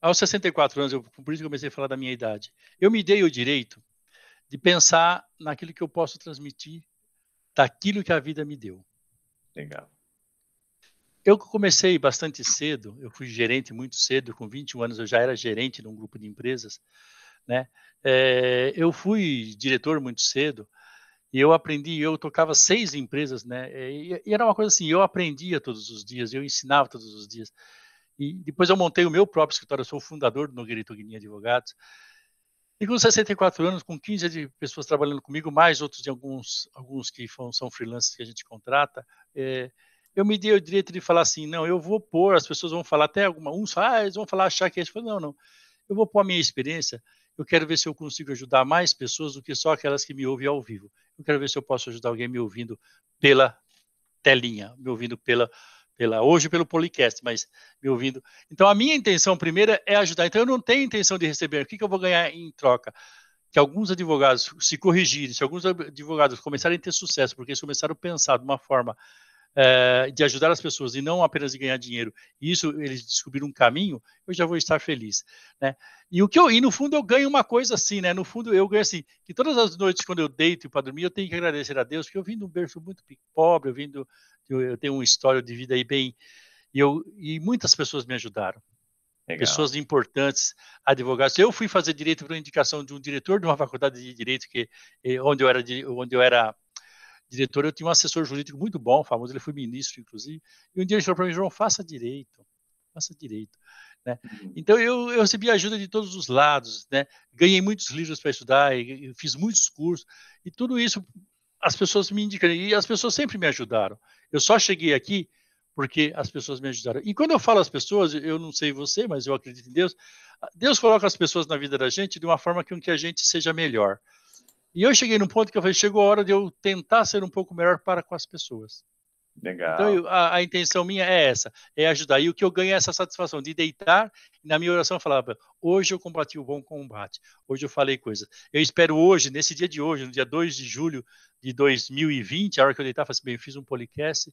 aos 64 anos, eu, por isso que eu comecei a falar da minha idade, eu me dei o direito de pensar naquilo que eu posso transmitir daquilo que a vida me deu.
Legal.
Eu comecei bastante cedo, eu fui gerente muito cedo, com 21 anos eu já era gerente de um grupo de empresas, né? É, eu fui diretor muito cedo e eu aprendi, eu tocava seis empresas, né? E, e, era uma coisa assim, eu aprendia todos os dias, eu ensinava todos os dias. E depois eu montei o meu próprio escritório, eu sou o fundador do Nogueirito Guiné Advogados. E com 64 anos, com 15 de pessoas trabalhando comigo, mais outros de alguns, alguns que são freelancers que a gente contrata, é, eu me dei o direito de falar assim, não, eu vou pôr, as pessoas vão falar até alguma, uns ah, eles vão falar, achar que é isso. Não, não, eu vou pôr a minha experiência, eu quero ver se eu consigo ajudar mais pessoas do que só aquelas que me ouvem ao vivo. Eu quero ver se eu posso ajudar alguém me ouvindo pela telinha, me ouvindo pela, pela hoje pelo podcast, mas me ouvindo. Então a minha intenção primeira é ajudar. Então eu não tenho intenção de receber. O que, que eu vou ganhar em troca? Que alguns advogados se corrigirem, se alguns advogados começarem a ter sucesso, porque eles começaram a pensar de uma forma é, de ajudar as pessoas e não apenas de ganhar dinheiro, e isso eles descobriram um caminho, eu já vou estar feliz, né? E o que eu, e no fundo eu ganho uma coisa assim, né? No fundo eu ganho assim, que todas as noites quando eu deito para dormir, eu tenho que agradecer a Deus, porque eu vim de um berço muito pobre, eu vim do, eu, eu tenho uma história de vida aí bem, e eu e muitas pessoas me ajudaram. Legal. Pessoas importantes, advogados. Eu fui fazer direito por indicação de um diretor de uma faculdade de direito que eh, onde eu era onde eu era diretor, eu tinha um assessor jurídico muito bom, famoso, ele foi ministro, inclusive, e um dia ele falou para mim, João, faça direito, faça direito. Né? Uhum. Então eu, eu recebi ajuda de todos os lados, né? ganhei muitos livros para estudar, fiz muitos cursos, e tudo isso as pessoas me indicam, e as pessoas sempre me ajudaram. Eu só cheguei aqui porque as pessoas me ajudaram. E quando eu falo as pessoas, eu não sei você, mas eu acredito em Deus, Deus coloca as pessoas na vida da gente de uma forma que a gente seja melhor. E eu cheguei num ponto que eu falei, chegou a hora de eu tentar ser um pouco melhor para com as pessoas.
Legal.
Então, eu, a, a, intenção minha é essa, é ajudar. E o que eu ganho é essa satisfação de deitar na minha oração eu falava, hoje eu combati o bom combate, hoje eu falei coisas. Eu espero hoje, nesse dia de hoje, no dia 2 de julho de 2020, a hora que eu deitar, eu falei assim, bem, eu fiz um podcast,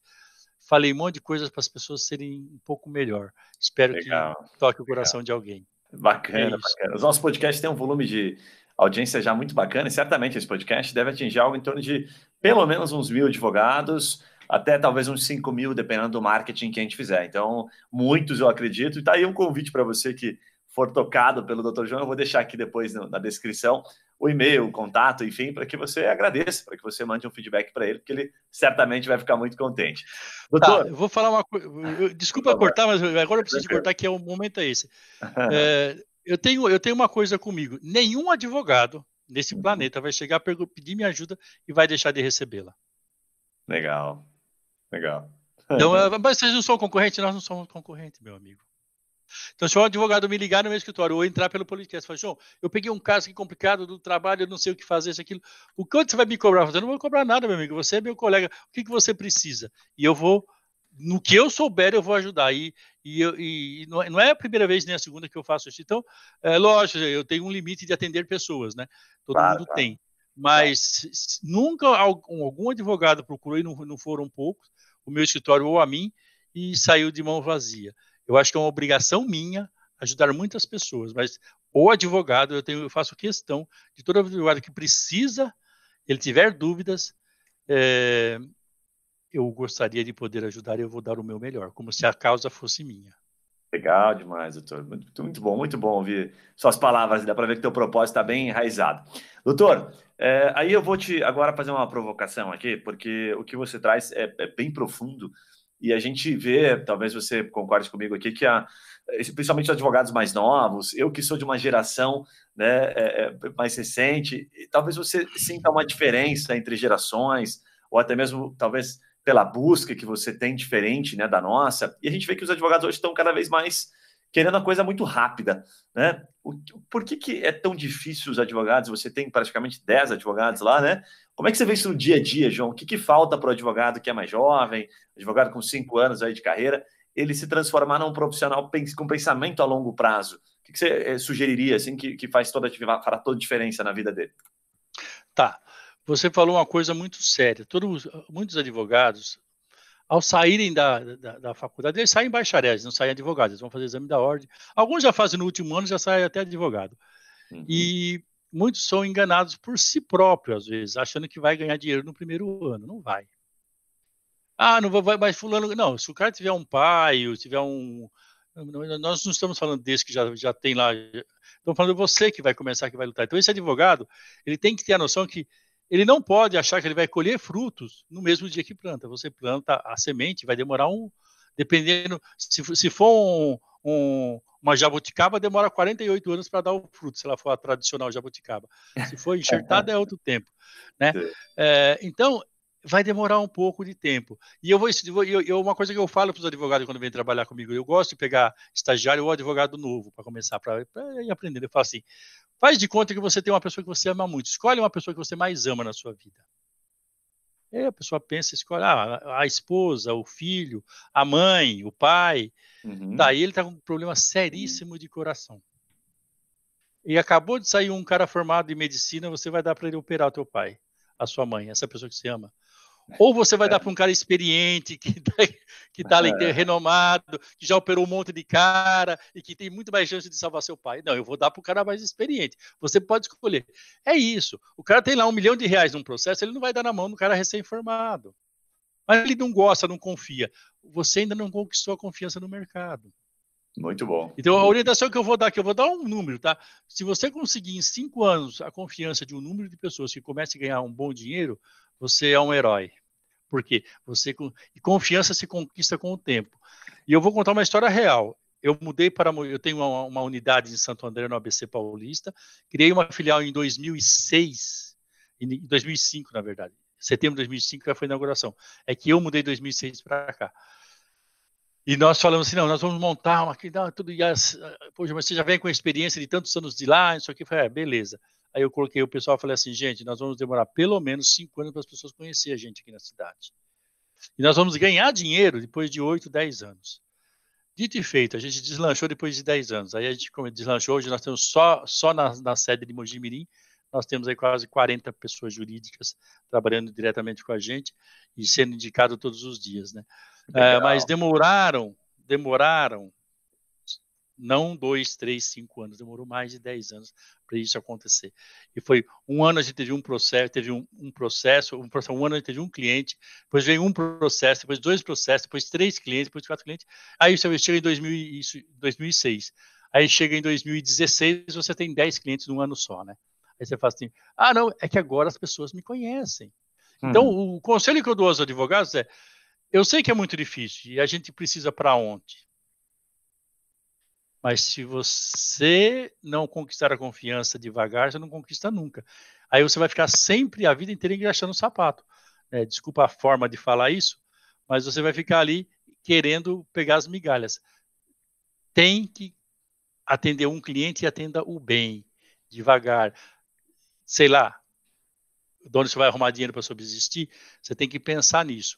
falei um monte de coisas para as pessoas serem um pouco melhor. Espero Legal. que toque o coração Legal. de alguém.
Bacana, é bacana. Os nossos podcasts têm um volume de audiência já muito bacana e certamente esse podcast deve atingir algo em torno de pelo menos uns mil advogados, até talvez uns 5 mil, dependendo do marketing que a gente fizer. Então, muitos eu acredito. E tá aí um convite para você que for tocado pelo Dr. João, eu vou deixar aqui depois na descrição o e-mail, o contato, enfim, para que você agradeça, para que você mande um feedback para ele, porque ele certamente vai ficar muito contente.
Doutor, tá, eu vou falar uma coisa. Desculpa cortar, mas agora eu preciso cortar, que é o momento é esse. É, eu tenho, eu tenho uma coisa comigo: nenhum advogado nesse uhum. planeta vai chegar, pedir minha ajuda e vai deixar de recebê-la.
Legal, legal.
Então, é, mas vocês não são concorrentes? Nós não somos concorrentes, meu amigo. Então, se o advogado me ligar no meu escritório ou entrar pelo podcast, falar, João, eu peguei um caso aqui complicado do trabalho, eu não sei o que fazer, isso, aquilo. O quanto você vai me cobrar? Eu não vou cobrar nada, meu amigo. Você é meu colega. O que, que você precisa? E eu vou, no que eu souber, eu vou ajudar. E, E, eu, e não, é, a primeira vez nem a segunda que eu faço isso. Então, é lógico, eu tenho um limite de atender pessoas, né? Todo claro, mundo claro. tem. Mas nunca algum, algum, advogado procurou, e não, não foram poucos, o meu escritório ou a mim, e saiu de mão vazia. Eu acho que é uma obrigação minha ajudar muitas pessoas, mas o advogado, eu, tenho, eu faço questão de todo advogado que precisa, ele tiver dúvidas, é, eu gostaria de poder ajudar e eu vou dar o meu melhor, como se a causa fosse minha.
Legal demais, doutor. Muito, muito bom, muito bom ouvir suas palavras. Dá para ver que teu propósito está bem enraizado. Doutor, é, aí eu vou te agora fazer uma provocação aqui, porque o que você traz é, é bem profundo e a gente vê, talvez você concorde comigo aqui, que a, principalmente os advogados mais novos, eu que sou de uma geração né, é, é mais recente, talvez você sinta uma diferença entre gerações, ou até mesmo, talvez, pela busca que você tem diferente né, da nossa, e a gente vê que os advogados hoje estão cada vez mais querendo a coisa muito rápida. Né? Por que, que é tão difícil os advogados? Você tem praticamente 10 advogados lá, né? Como é que você vê isso no dia a dia, João? O que, que falta para o advogado que é mais jovem, advogado com cinco anos aí de carreira, ele se transformar num profissional com pensamento a longo prazo? O que, você eh, sugeriria assim que, que faz toda, fará toda diferença na vida dele?
Tá. Você falou uma coisa muito séria. Todos, muitos advogados, ao saírem da, da, da, faculdade, eles saem bacharéis, não saem advogados, eles vão fazer exame da ordem. Alguns já fazem no último ano, já saem até advogado. Uhum. E muitos são enganados por si próprios, às vezes, achando que vai ganhar dinheiro no primeiro ano. Não vai. Ah, não vai, mas fulano. Não, se o cara tiver um pai, ou tiver um. Nós não estamos falando desse que já, já tem lá. Estamos falando de você que vai começar, que vai lutar. Então, esse advogado, ele tem que ter a noção que ele não pode achar que ele vai colher frutos no mesmo dia que planta. Você planta a semente, vai demorar um. Dependendo. Se, se for um, um, uma jabuticaba, demora 48 anos para dar o fruto, se ela for a tradicional jabuticaba. Se for enxertada, é outro tempo. Né? É, então, vai demorar um pouco de tempo. E eu vou, eu, eu uma coisa que eu falo para os advogados quando vêm trabalhar comigo, eu gosto de pegar estagiário ou advogado novo para começar para ir aprendendo. Eu falo assim: faz de conta que você tem uma pessoa que você ama muito, escolhe uma pessoa que você mais ama na sua vida. Aí a pessoa pensa, escolhe ah, a esposa, o filho, a mãe, o pai. Uhum. Daí ele está com um problema seríssimo de coração. E acabou de sair um cara formado em medicina, você vai dar para ele operar o teu pai, a sua mãe, essa pessoa que você ama. Ou você vai dar para um cara experiente, que está que tá ali, é. renomado, que já operou um monte de cara e que tem muito mais chance de salvar seu pai. Não, eu vou dar para o cara mais experiente. Você pode escolher. É isso. O cara tem lá um milhão de reais num processo, ele não vai dar na mão do cara recém-formado. Mas ele não gosta, não confia. Você ainda não conquistou a confiança no mercado.
Muito bom.
Então, a orientação que eu vou dar aqui, eu vou dar um número, tá? Se você conseguir em cinco anos a confiança de um número de pessoas que comece a ganhar um bom dinheiro, você é um herói. Por quê? Você, e confiança se conquista com o tempo. E eu vou contar uma história real. Eu mudei para. Eu tenho uma, uma unidade em Santo André, no ABC Paulista. Criei uma filial em 2006, em 2005, na verdade. Setembro de 2005 foi a inauguração. É que eu mudei em 2006 para cá. E nós falamos assim, não, nós vamos montar uma aqui, tudo, e as, poxa, mas você já vem com a experiência de tantos anos de lá, isso aqui, foi, é, beleza. Aí eu coloquei o pessoal e falei assim, gente, nós vamos demorar pelo menos cinco anos para as pessoas conhecerem a gente aqui na cidade. E nós vamos ganhar dinheiro depois de oito, dez anos. Dito e feito, a gente deslanchou depois de dez anos. Aí a gente deslanchou, hoje nós temos só, só na, na sede de Mojimirim, nós temos aí quase 40 pessoas jurídicas trabalhando diretamente com a gente e sendo indicado todos os dias, né? É, mas demoraram, demoraram não dois, três, cinco anos, demorou mais de dez anos para isso acontecer. E foi um ano a gente teve um processo, teve um, um, processo, um processo, um ano a gente teve um cliente, depois veio um processo, depois dois processos, depois três clientes, depois quatro clientes. Aí você chega em 2000, isso, 2006. Aí chega em 2016, você tem dez clientes num ano só, né? Aí você fala assim: ah, não, é que agora as pessoas me conhecem. Hum. Então, o conselho que eu dou aos advogados é: eu sei que é muito difícil e a gente precisa para onde? Mas se você não conquistar a confiança devagar, você não conquista nunca. Aí você vai ficar sempre a vida inteira engraxando o sapato. É, desculpa a forma de falar isso, mas você vai ficar ali querendo pegar as migalhas. Tem que atender um cliente e atenda o bem, devagar. Sei lá, de onde você vai arrumar dinheiro para subsistir, você tem que pensar nisso.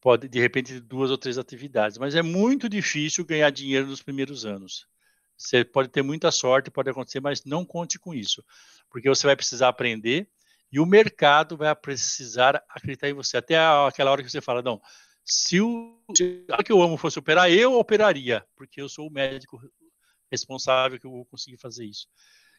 pode, de repente, duas ou três atividades, mas é muito difícil ganhar dinheiro nos primeiros anos. Você pode ter muita sorte, pode acontecer, mas não conte com isso, porque você vai precisar aprender e o mercado vai precisar acreditar em você. Até aquela hora que você fala, não, se o que eu amo fosse operar, eu operaria, porque eu sou o médico responsável que eu vou conseguir fazer isso.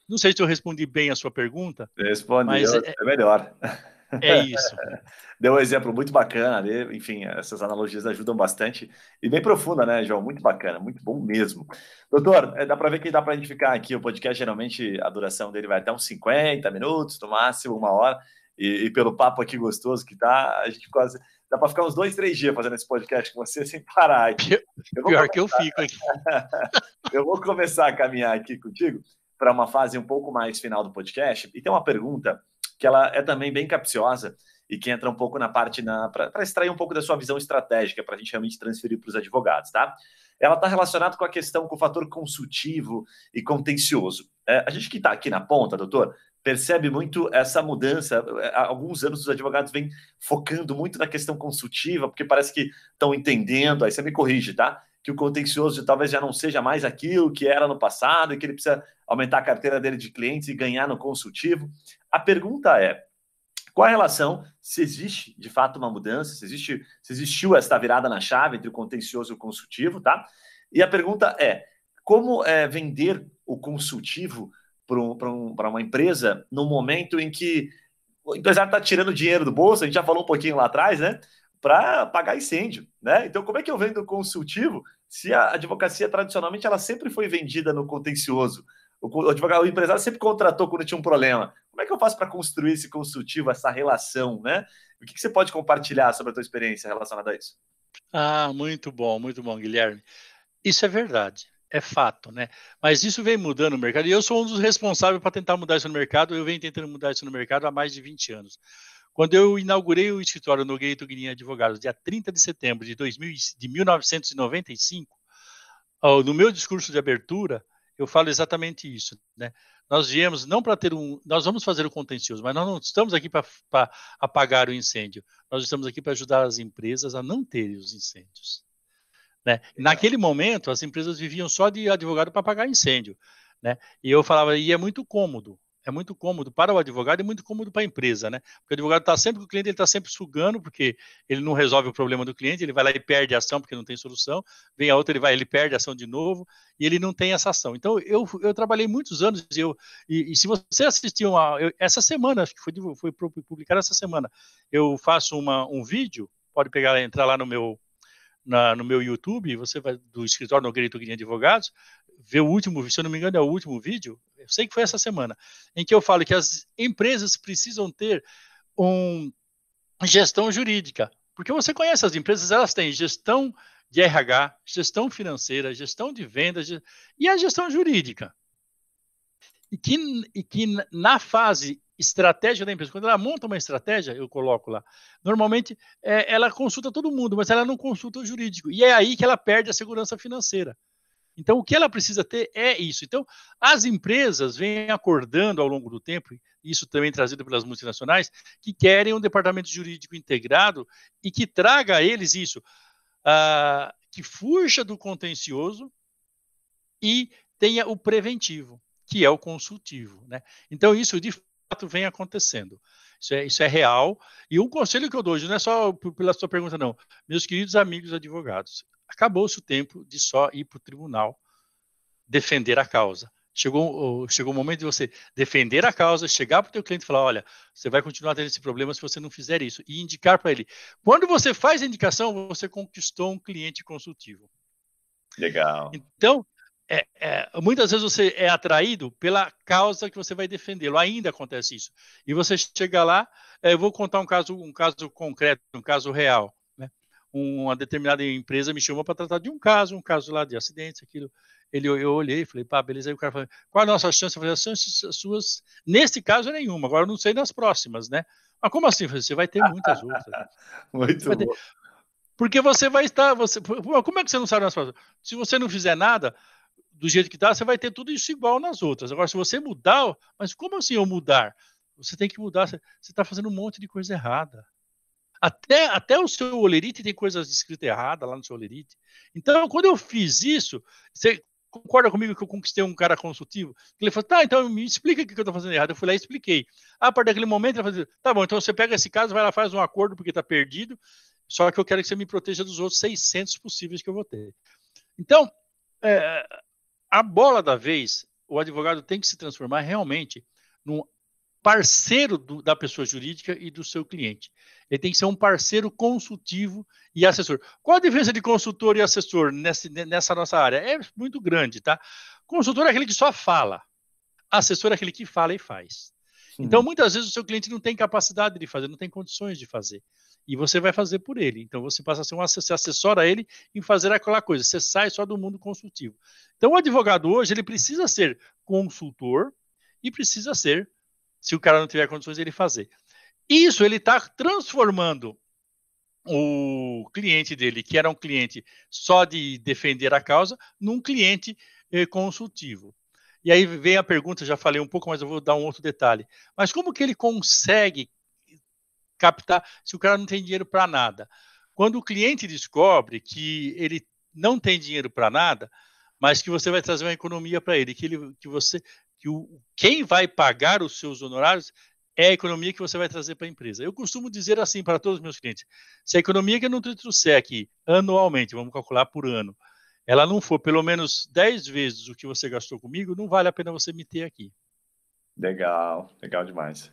Não sei se eu respondi bem a sua pergunta.
Respondi, mas é, é melhor.
É isso.
Deu um exemplo muito bacana ali. Enfim, essas analogias ajudam bastante. E bem profunda, né, João? Muito bacana, muito bom mesmo. Doutor, é, dá para ver que dá para identificar aqui. O podcast, geralmente, a duração dele vai até uns 50 minutos, no máximo uma hora. E, e pelo papo aqui gostoso que tá, a gente quase. Dá para ficar uns dois, três dias fazendo esse podcast com você sem parar aqui.
Pior começar... que eu fico aqui.
eu vou começar a caminhar aqui contigo para uma fase um pouco mais final do podcast. E tem uma pergunta que ela é também bem capciosa e que entra um pouco na parte para extrair um pouco da sua visão estratégica para a gente realmente transferir para os advogados, tá? Ela está relacionada com a questão com o fator consultivo e contencioso. É, a gente que está aqui na ponta, doutor, percebe muito essa mudança. É, há alguns anos os advogados vêm focando muito na questão consultiva, porque parece que estão entendendo, aí você me corrige, tá? Que o contencioso talvez já não seja mais aquilo que era no passado e que ele precisa aumentar a carteira dele de clientes e ganhar no consultivo. A pergunta é: qual a relação, se existe de fato uma mudança, se, existe, se existiu esta virada na chave entre o contencioso e o consultivo, tá? E a pergunta é: como é, vender o consultivo para um, um, uma empresa no momento em que o empresário está tirando dinheiro do bolso, a gente já falou um pouquinho lá atrás, né? Para pagar incêndio, né? Então, como é que eu vendo consultivo se a advocacia tradicionalmente ela sempre foi vendida no contencioso? O, advogado, o empresário sempre contratou quando tinha um problema. Como é que eu faço para construir esse consultivo, essa relação, né? O que, que você pode compartilhar sobre a tua experiência relacionada a isso?
Ah, muito bom, muito bom, Guilherme. Isso é verdade, é fato, né? Mas isso vem mudando no mercado e eu sou um dos responsáveis para tentar mudar isso no mercado. Eu venho tentando mudar isso no mercado há mais de 20 anos. Quando eu inaugurei o escritório Nogueira Tuguirinha Advogados, dia 30 de setembro de, 2000, de 1995, no meu discurso de abertura, eu falo exatamente isso, né? Nós viemos não para ter um, nós vamos fazer o contencioso, mas nós não estamos aqui para apagar o incêndio. Nós estamos aqui para ajudar as empresas a não terem os incêndios. Né? Naquele momento, as empresas viviam só de advogado para apagar incêndio, né? E eu falava, e é muito cômodo é muito cômodo para o advogado e muito cômodo para a empresa, né? Porque o advogado está sempre o cliente, ele está sempre sugando, porque ele não resolve o problema do cliente, ele vai lá e perde a ação porque não tem solução, vem a outra, ele vai, ele perde a ação de novo e ele não tem essa ação. Então, eu, eu trabalhei muitos anos e, eu, e, e se você assistiu uma, eu, essa semana, acho que foi, foi publicado essa semana, eu faço uma, um vídeo, pode pegar, entrar lá no meu na, no meu YouTube, você vai do escritório Nogueira Tuguinha Advogados, ver o último, se eu não me engano, é o último vídeo, eu sei que foi essa semana, em que eu falo que as empresas precisam ter um gestão jurídica, porque você conhece as empresas, elas têm gestão de RH, gestão financeira, gestão de vendas e a gestão jurídica. E que, e que na fase estratégia da empresa. Quando ela monta uma estratégia, eu coloco lá. Normalmente, é, ela consulta todo mundo, mas ela não consulta o jurídico. E é aí que ela perde a segurança financeira. Então, o que ela precisa ter é isso. Então, as empresas vêm acordando ao longo do tempo, isso também trazido pelas multinacionais, que querem um departamento jurídico integrado e que traga a eles isso, uh, que fuja do contencioso e tenha o preventivo, que é o consultivo. Né? Então, isso, de fato vem acontecendo. Isso é, isso é real. E um conselho que eu dou, não é só pela sua pergunta, não. Meus queridos amigos advogados, acabou-se o tempo de só ir para o tribunal defender a causa. Chegou, chegou o momento de você defender a causa, chegar para o teu cliente e falar, olha, você vai continuar tendo esse problema se você não fizer isso, e indicar para ele. Quando você faz a indicação, você conquistou um cliente consultivo.
Legal.
Então, é, é, muitas vezes você é atraído pela causa que você vai defendê-lo. Ainda acontece isso. E você chega lá, é, eu vou contar um caso, um caso concreto, um caso real. Né? Uma determinada empresa me chamou para tratar de um caso, um caso lá de acidente, aquilo. Ele, eu olhei e falei, pá, beleza. Aí o cara falou, qual a nossa chance? Eu falei, as chances suas, nesse caso, é nenhuma. Agora eu não sei nas próximas, né? Mas como assim? Falei, você vai ter muitas outras.
Muito bom.
Porque você vai estar. Você, como é que você não sabe nas próximas? Se você não fizer nada, do jeito que está, você vai ter tudo isso igual nas outras. Agora, se você mudar, mas como assim eu mudar? Você tem que mudar, você está fazendo um monte de coisa errada. Até, até o seu olerite tem coisas escritas erradas lá no seu olerite. Então, quando eu fiz isso, você concorda comigo que eu conquistei um cara consultivo? Ele falou, tá, então me explica o que eu estou fazendo errado. Eu fui lá e expliquei. A partir daquele momento, ele falou, tá bom, então você pega esse caso, vai lá, faz um acordo porque está perdido, só que eu quero que você me proteja dos outros 600 possíveis que eu vou ter. Então, é, a bola da vez, o advogado tem que se transformar realmente num parceiro do, da pessoa jurídica e do seu cliente. Ele tem que ser um parceiro consultivo e assessor. Qual a diferença de consultor e assessor nessa, nessa nossa área? É muito grande, tá? Consultor é aquele que só fala. Assessor é aquele que fala e faz. Sim. Então, muitas vezes, o seu cliente não tem capacidade de fazer, não tem condições de fazer. E você vai fazer por ele. Então, você passa a ser um assessor, assessora ele em fazer aquela coisa. Você sai só do mundo consultivo. Então, o advogado hoje, ele precisa ser consultor e precisa ser se o cara não tiver condições ele fazer. Isso ele está transformando o cliente dele, que era um cliente só de defender a causa, num cliente eh, consultivo. E aí vem a pergunta, já falei um pouco, mas eu vou dar um outro detalhe. Mas como que ele consegue captar se o cara não tem dinheiro para nada? Quando o cliente descobre que ele não tem dinheiro para nada, mas que você vai trazer uma economia para ele, que, ele, que você que o, quem vai pagar os seus honorários é a economia que você vai trazer para a empresa. Eu costumo dizer assim para todos os meus clientes: se a economia que eu não te trouxer aqui anualmente, vamos calcular por ano, ela não for pelo menos 10 vezes o que você gastou comigo, não vale a pena você me ter aqui.
Legal, legal demais.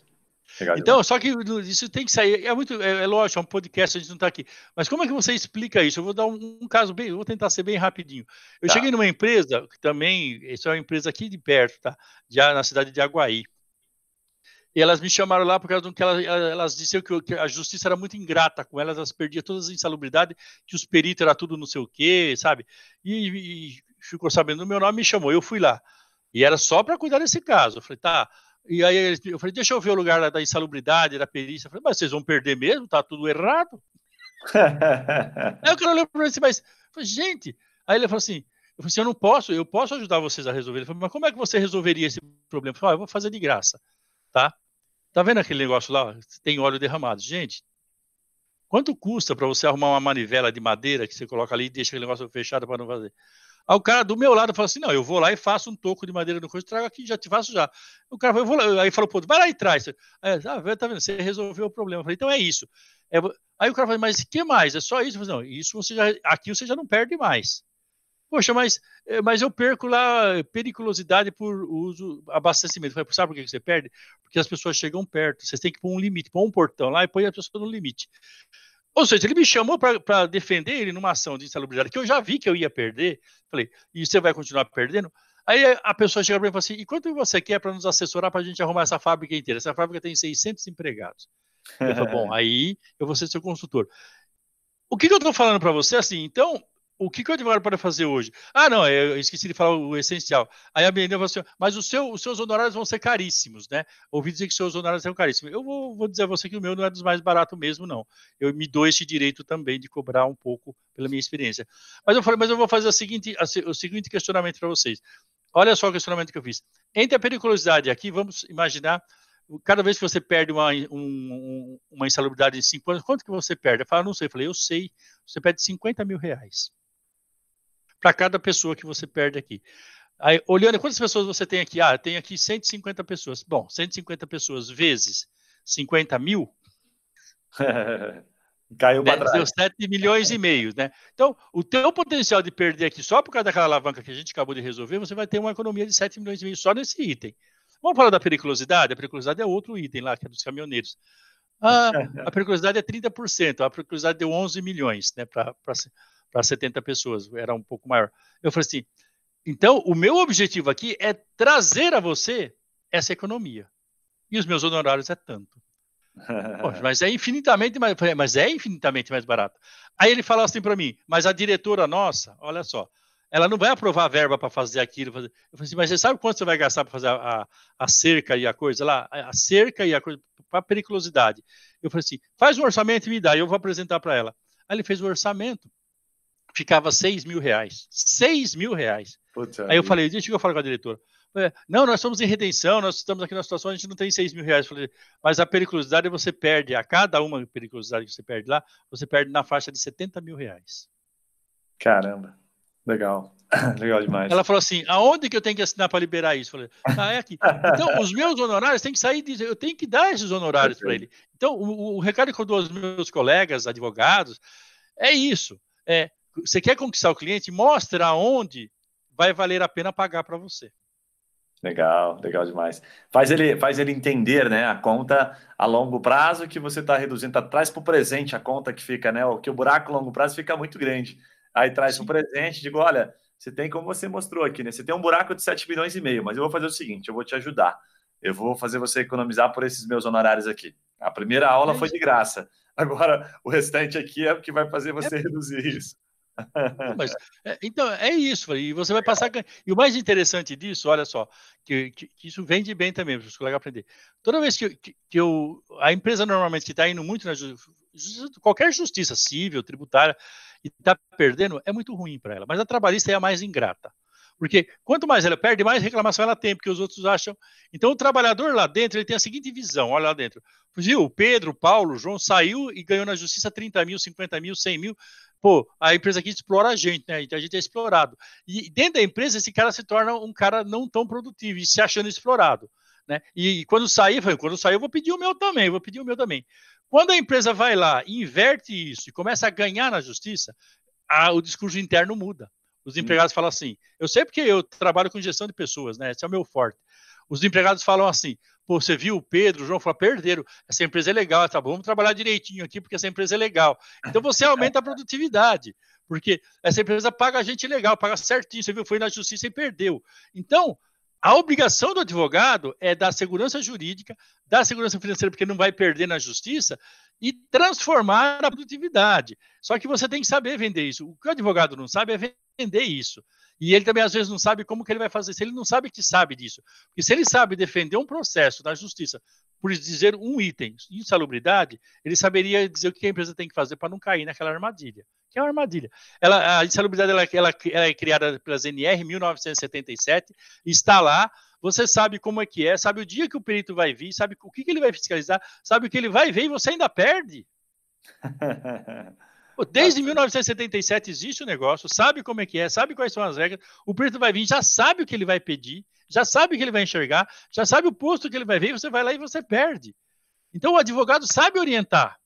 Legal então, demais. só que isso tem que sair. É muito, é, é, lógico, é um podcast, a gente não está aqui. Mas como é que você explica isso? Eu vou dar um, um caso bem, eu vou tentar ser bem rapidinho. Eu tá. cheguei numa empresa, que também, isso é uma empresa aqui de perto, tá? Já na cidade de Aguaí. E elas me chamaram lá por causa do que elas, elas disseram que, a justiça era muito ingrata com elas, elas perdiam todas as insalubridades, que os peritos era tudo não sei o quê, sabe? E, e ficou sabendo do meu nome, me chamou, eu fui lá. E era só para cuidar desse caso. Eu falei, tá, e aí eu falei, deixa eu ver o lugar da insalubridade, da perícia. Eu falei, mas vocês vão perder mesmo? Tá tudo errado. aí o cara olhou para mim assim, mas, falei, gente, aí ele falou assim, eu falei assim, eu não posso, eu posso ajudar vocês a resolver. Ele falou, mas como é que você resolveria esse problema? Eu falei, ah, eu vou fazer de graça, tá? Tá vendo aquele negócio lá? Tem óleo derramado. Gente, quanto custa para você arrumar uma manivela de madeira que você coloca ali e deixa aquele negócio fechado para não fazer? Aí o cara do meu lado fala assim: não, eu vou lá e faço um toco de madeira no coisa, trago aqui, já te faço já. O cara eu vou lá, aí falou, pô, vai lá e traz. Aí, ah, tá vendo? Você resolveu o problema. Eu falei, então é isso. É, aí o cara falou, mas que mais? É só isso? Eu falei, não, isso você já, aqui você já não perde mais. Poxa, mas, eh, mas eu perco lá periculosidade por uso, abastecimento. Falei, sabe por que você perde? Porque as pessoas chegam perto. Vocês têm que pôr um limite, pôr um portão lá e põe a pessoa no limite. Ou seja, ele me chamou para defender ele numa ação de insalubridade que eu já vi que eu ia perder. Falei, e você vai continuar perdendo? Aí a pessoa chega para mim e fala assim: e quanto você quer para nos assessorar para a gente arrumar essa fábrica inteira? Essa fábrica tem 600 empregados. Eu falo, bom, aí eu vou ser seu consultor. O que, que eu estou falando para você? Assim, então, o que, que o advogado pode fazer hoje? Ah, não, eu esqueci de falar o essencial. Aí a menina falou assim, mas seu, os seus honorários vão ser caríssimos, né? Ouvi dizer que seus honorários são caríssimos. Eu vou, vou, dizer a você que o meu não é dos mais baratos mesmo, não. Eu me dou esse direito também de cobrar um pouco pela minha experiência. Mas eu falei, mas eu vou fazer a seguinte, a, o seguinte questionamento para vocês. Olha só o questionamento que eu fiz. Entre a periculosidade aqui, vamos imaginar cada vez que você perde uma, um, uma insalubridade de 5 anos, quanto que você perde? Eu falo, não sei. Eu falei, eu sei, você perde 50 mil reais para cada pessoa que você perde aqui. Aí, olhando quantas pessoas você tem aqui? Ah, tem aqui 150 pessoas. Bom, 150 pessoas vezes 50 mil.
Caiu para né, trás.
Deu 7 milhões e meio, né? Então, o teu potencial de perder aqui só por causa daquela alavanca que a gente acabou de resolver, você vai ter uma economia de 7 milhões e meio só nesse item. Vamos falar da periculosidade? A periculosidade é outro item lá, que é dos caminhoneiros. Ah, a periculosidade é 30%, a periculosidade deu 11 milhões, né, para para 70 pessoas, era um pouco maior. Eu falei assim: então, o meu objetivo aqui é trazer a você essa economia. E os meus honorários é tanto. Poxa, mas é infinitamente mais, mas é infinitamente mais barato. Aí ele fala assim para mim, mas a diretora nossa, olha só, ela não vai aprovar a verba para fazer aquilo. Fazer... Eu falei assim, mas você sabe quanto você vai gastar para fazer a, a, a, cerca e a coisa lá? A cerca e a coisa, para periculosidade. Eu falei assim, faz um orçamento e me dá, eu vou apresentar para ela. Aí ele fez o orçamento ficava 6 mil reais. 6 mil reais. Aí eu falei, deixa eu falar com a diretora. não, nós estamos em redenção, nós estamos aqui na situação, a gente não tem 6 mil reais. Falei, mas a periculosidade você perde, a cada uma periculosidade que você perde lá, você perde na faixa de 70 mil reais.
Caramba, legal. Legal demais.
Ela falou assim: aonde que eu tenho que assinar para liberar isso? Eu falei, ah, é aqui. Então, os meus honorários têm que sair, eu tenho que dar esses honorários para ele. Então, o, o, recado que eu dou aos meus colegas, advogados, é isso. É, você quer conquistar o cliente, mostra aonde vai valer a pena pagar para você.
Legal, legal demais. Faz ele, faz ele entender, né, a conta a longo prazo que você está reduzindo, tá, traz para o presente a conta que fica, né, que o buraco a longo prazo fica muito grande. Aí traz para o presente, digo, olha, você tem, como você mostrou aqui, né, você tem um buraco de 7 milhões e meio, mas eu vou fazer o seguinte, eu vou te ajudar. Eu vou fazer você economizar por esses meus honorários aqui. A primeira aula foi de graça. Agora, o restante aqui é o que vai fazer você é... reduzir isso.
Mas, é, então, é isso. E você vai passar. E o mais interessante disso, olha só, que, que, que isso vende bem também, para os colegas aprender. Toda vez que, que, que eu. A empresa normalmente que está indo muito na justiça, qualquer justiça civil, tributária, e está perdendo, é muito ruim para ela. Mas a trabalhista é a mais ingrata. Porque quanto mais ela perde, mais reclamação ela tem, porque os outros acham. Então o trabalhador lá dentro ele tem a seguinte visão: olha lá dentro. Viu, o Pedro, o Paulo, o João saiu e ganhou na justiça 30 mil, 50 mil, 100 mil pô, a empresa aqui explora a gente, né? A gente é explorado. E dentro da empresa, esse cara se torna um cara não tão produtivo e se achando explorado. Né? E, e quando sair, quando sair, eu vou pedir o meu também, vou pedir o meu também. Quando a empresa vai lá inverte isso e começa a ganhar na justiça, a, o discurso interno muda. Os empregados hum. falam assim: eu sei porque eu trabalho com gestão de pessoas, né? Esse é o meu forte. Os empregados falam assim: Pô, você viu o Pedro, o João falou, perderam. Essa empresa é legal, tá bom, vamos trabalhar direitinho aqui, porque essa empresa é legal. Então você aumenta a produtividade, porque essa empresa paga a gente legal, paga certinho, você viu, foi na justiça e perdeu. Então, a obrigação do advogado é dar segurança jurídica, dar segurança financeira, porque não vai perder na justiça, e transformar a produtividade. Só que você tem que saber vender isso. O que o advogado não sabe é vender isso. E ele também, às vezes, não sabe como que ele vai fazer. Se ele não sabe que sabe disso. Porque se ele sabe defender um processo na justiça por dizer um item, insalubridade, ele saberia dizer o que a empresa tem que fazer para não cair naquela armadilha. Que é uma armadilha. Ela, a insalubridade ela, ela, ela é criada pela ZNR em 1977, está lá, você sabe como é que é, sabe o dia que o perito vai vir, sabe o que, que ele vai fiscalizar, sabe o que ele vai ver e você ainda perde. Desde 1977 existe o negócio, sabe como é que é, sabe quais são as regras. O preto vai vir, já sabe o que ele vai pedir, já sabe o que ele vai enxergar, já sabe o posto que ele vai ver, você vai lá e você perde. Então o advogado sabe orientar,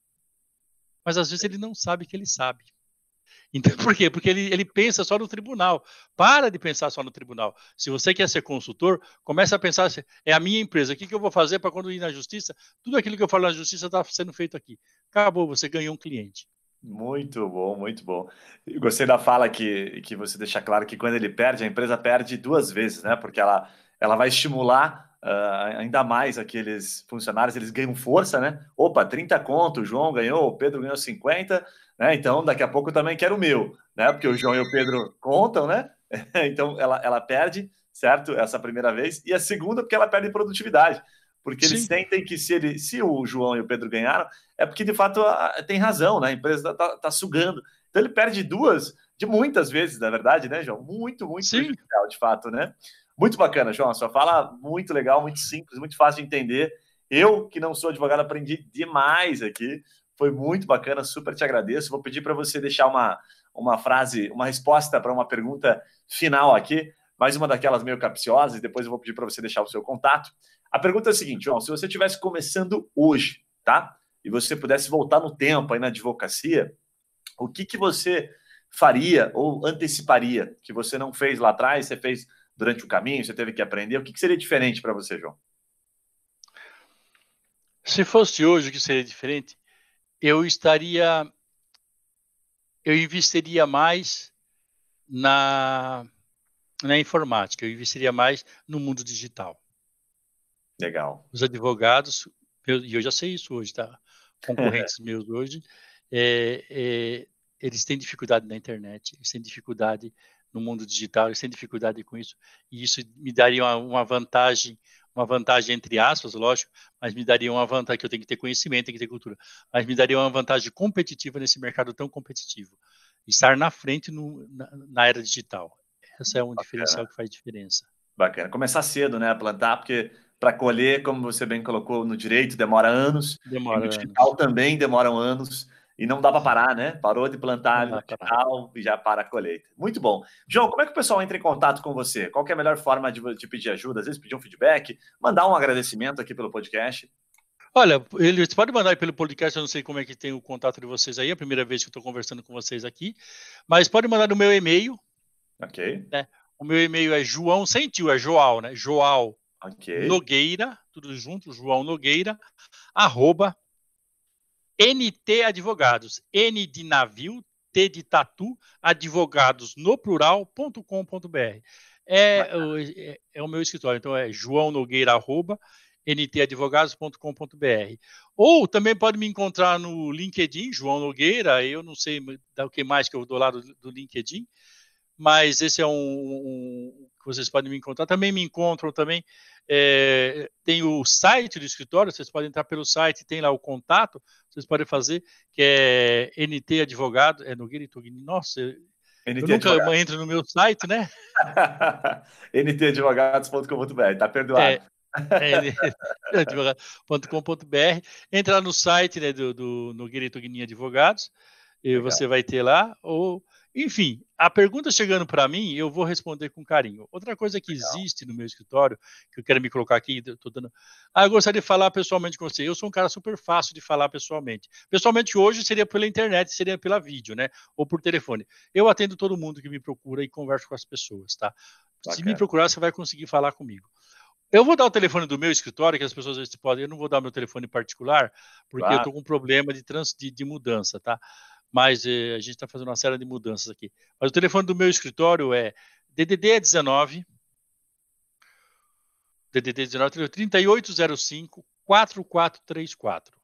mas às vezes ele não sabe que ele sabe. Então, por quê? Porque ele, ele pensa só no tribunal. Para de pensar só no tribunal. Se você quer ser consultor, comece a pensar: é a minha empresa, o que, que eu vou fazer para quando ir na justiça? Tudo aquilo que eu falo na justiça está sendo feito aqui. Acabou, você ganhou um cliente.
Muito bom, muito bom. Eu gostei da fala que, que você deixa claro que quando ele perde, a empresa perde duas vezes, né? Porque ela, ela vai estimular uh, ainda mais aqueles funcionários, eles ganham força, né? Opa, 30 conto, o João ganhou, o Pedro ganhou 50, né? Então daqui a pouco eu também quero o meu, né? Porque o João e o Pedro contam, né? então ela, ela perde, certo? Essa primeira vez. E a segunda, porque ela perde produtividade porque Sim. eles sentem que se, ele, se o João e o Pedro ganharam, é porque de fato tem razão, né? A empresa está tá sugando. Então ele perde duas, de muitas vezes, na verdade, né, João? Muito, muito
Sim.
legal, de fato, né? Muito bacana, João. A sua fala muito legal, muito simples, muito fácil de entender. Eu, que não sou advogado, aprendi demais aqui. Foi muito bacana, super te agradeço. Vou pedir para você deixar uma, uma frase, uma resposta para uma pergunta final aqui, mais uma daquelas meio capciosas, e depois eu vou pedir para você deixar o seu contato. A pergunta é a seguinte, João, se você estivesse começando hoje, tá? E você pudesse voltar no tempo aí na advocacia, o que, que você faria ou anteciparia que você não fez lá atrás, você fez durante o caminho, você teve que aprender? O que, que seria diferente para você, João?
Se fosse hoje o que seria diferente, eu estaria. Eu investiria mais na, na informática, eu investiria mais no mundo digital.
Legal.
Os advogados, e eu já sei isso hoje, tá? Concorrentes meus hoje, é, é, eles têm dificuldade na internet, eles têm dificuldade no mundo digital, eles têm dificuldade com isso, e isso me daria uma, uma vantagem, uma vantagem entre aspas, lógico, mas me daria uma vantagem que eu tenho que ter conhecimento, tenho que ter cultura, mas me daria uma vantagem competitiva nesse mercado tão competitivo, estar na frente no, na, na, era digital. Essa é um Bacana. diferencial que faz diferença.
Bacana. Começar cedo, né? A plantar, porque para colher, como você bem colocou, no direito demora anos.
Demora.
no digital anos. também demoram anos. E não dá para parar, né? Parou de plantar no digital e já para a colheita. Muito bom. João, como é que o pessoal entra em contato com você? Qual é a melhor forma de, de pedir ajuda? Às vezes pedir um feedback, mandar um agradecimento aqui pelo podcast.
Olha, eles podem mandar pelo podcast, eu não sei como é que tem o contato de vocês aí, é a primeira vez que eu estou conversando com vocês aqui, mas pode mandar no meu e-mail.
Ok.
Né? O meu e-mail é João, sem tio, é Joal, né? Joal
okay.
Nogueira, tudo junto, João Nogueira, arroba NT Advogados, N de navio, T de tatu, advogados no plural.com.br. É, é, é, o meu escritório, então é João Nogueira, arroba, ntadvogados.com.br. Ou também pode me encontrar no LinkedIn, João Nogueira, eu não sei o que mais que eu dou lá do, do LinkedIn, mas esse é um, um, vocês podem me encontrar. Também me encontram também é, tem o site do escritório, vocês podem entrar pelo site, tem lá o contato, vocês podem fazer, que é NT Advogado, é Nogueira e Tugni. Nossa, NT eu nunca entro no meu site, né?
ntadvogados.com.br, tá perdoado. É,
é, advogado.com.br, entrar no site né, do, do Nogueira e Tugni Advogados, e você vai ter lá, ou enfim, a pergunta chegando para mim, eu vou responder com carinho. Outra coisa que Legal. existe no meu escritório, que eu quero me colocar aqui, tô dando. Ah, eu gostaria de falar pessoalmente com você. Eu sou um cara super fácil de falar pessoalmente. Pessoalmente hoje seria pela internet, seria pela vídeo, né? Ou por telefone. Eu atendo todo mundo que me procura e converso com as pessoas, tá? Bacana. Se me procurar, você vai conseguir falar comigo. Eu vou dar o telefone do meu escritório, que as pessoas podem. Eu não vou dar meu telefone particular, porque claro. eu estou com um problema de, trans, de, de mudança, tá? Mas eh, a gente está fazendo uma série de mudanças aqui. Mas o telefone do meu escritório é DDD 19 DDD 19 3805 4434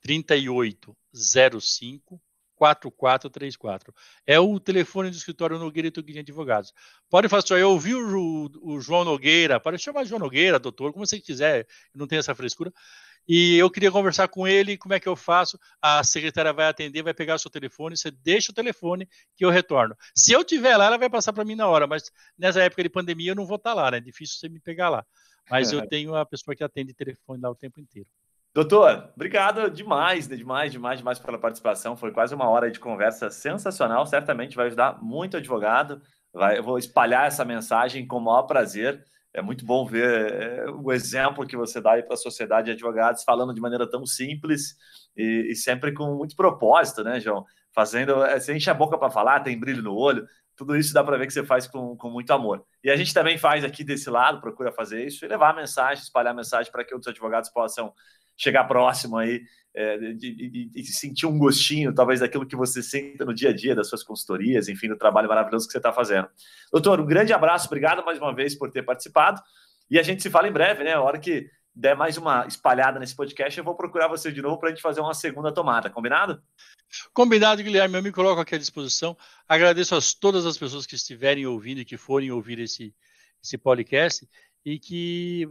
3805 4434. É o telefone do escritório Nogueira e Tuguinha Advogados. Pode falar assim, eu ouvi o, o, João Nogueira, pode chamar João Nogueira, doutor, como você quiser, não tem essa frescura e eu queria conversar com ele, como é que eu faço? A secretária vai atender, vai pegar o seu telefone, você deixa o telefone que eu retorno. Se eu tiver lá, ela vai passar para mim na hora, mas nessa época de pandemia eu não vou estar tá lá, né? É difícil você me pegar lá. Mas eu tenho a pessoa que atende telefone lá o tempo inteiro.
Doutor, obrigado demais, né? demais, demais, demais pela participação. Foi quase uma hora de conversa sensacional. Certamente vai ajudar muito advogado. Vai, eu vou espalhar essa mensagem com o maior prazer é muito bom ver é, o exemplo que você dá para a sociedade de advogados falando de maneira tão simples e, e sempre com muito propósito, né, João? Fazendo, é, você enche a boca para falar, tem brilho no olho, tudo isso dá para ver que você faz com, com muito amor. E a gente também faz aqui desse lado, procura fazer isso e levar a mensagem, espalhar a mensagem para que outros advogados possam chegar próximo aí é, e, sentir um gostinho, talvez, daquilo que você sente no dia a dia das suas consultorias, enfim, do trabalho maravilhoso que você está fazendo. Doutor, um grande abraço, obrigado mais uma vez por ter participado. E a gente se fala em breve, né? A hora que der mais uma espalhada nesse podcast, eu vou procurar você de novo para a gente fazer uma segunda tomada, combinado?
Combinado, Guilherme. Eu me coloco aqui à disposição. Agradeço a todas as pessoas que estiverem ouvindo e que forem ouvir esse, esse podcast e que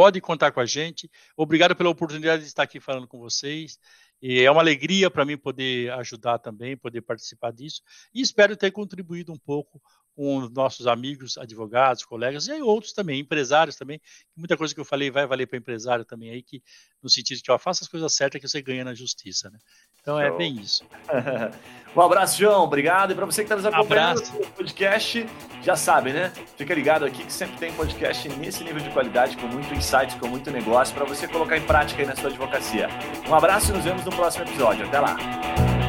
pode contar com a gente. Obrigado pela oportunidade de estar aqui falando com vocês. E é uma alegria para mim poder ajudar também, poder participar disso. E espero ter contribuído um pouco com nossos amigos, advogados, colegas e outros também, empresários também. Muita coisa que eu falei vai valer para empresário também aí, que no sentido de que ó, faça as coisas certas que você ganha na justiça, né? Então é bem isso.
um abraço, João. Obrigado. E para você que está nos acompanhando no podcast, já sabe, né? Fica ligado aqui que sempre tem podcast nesse nível de qualidade, com muito insight, com muito negócio, para você colocar em prática aí na sua advocacia. Um abraço e nos vemos no próximo episódio. Até lá.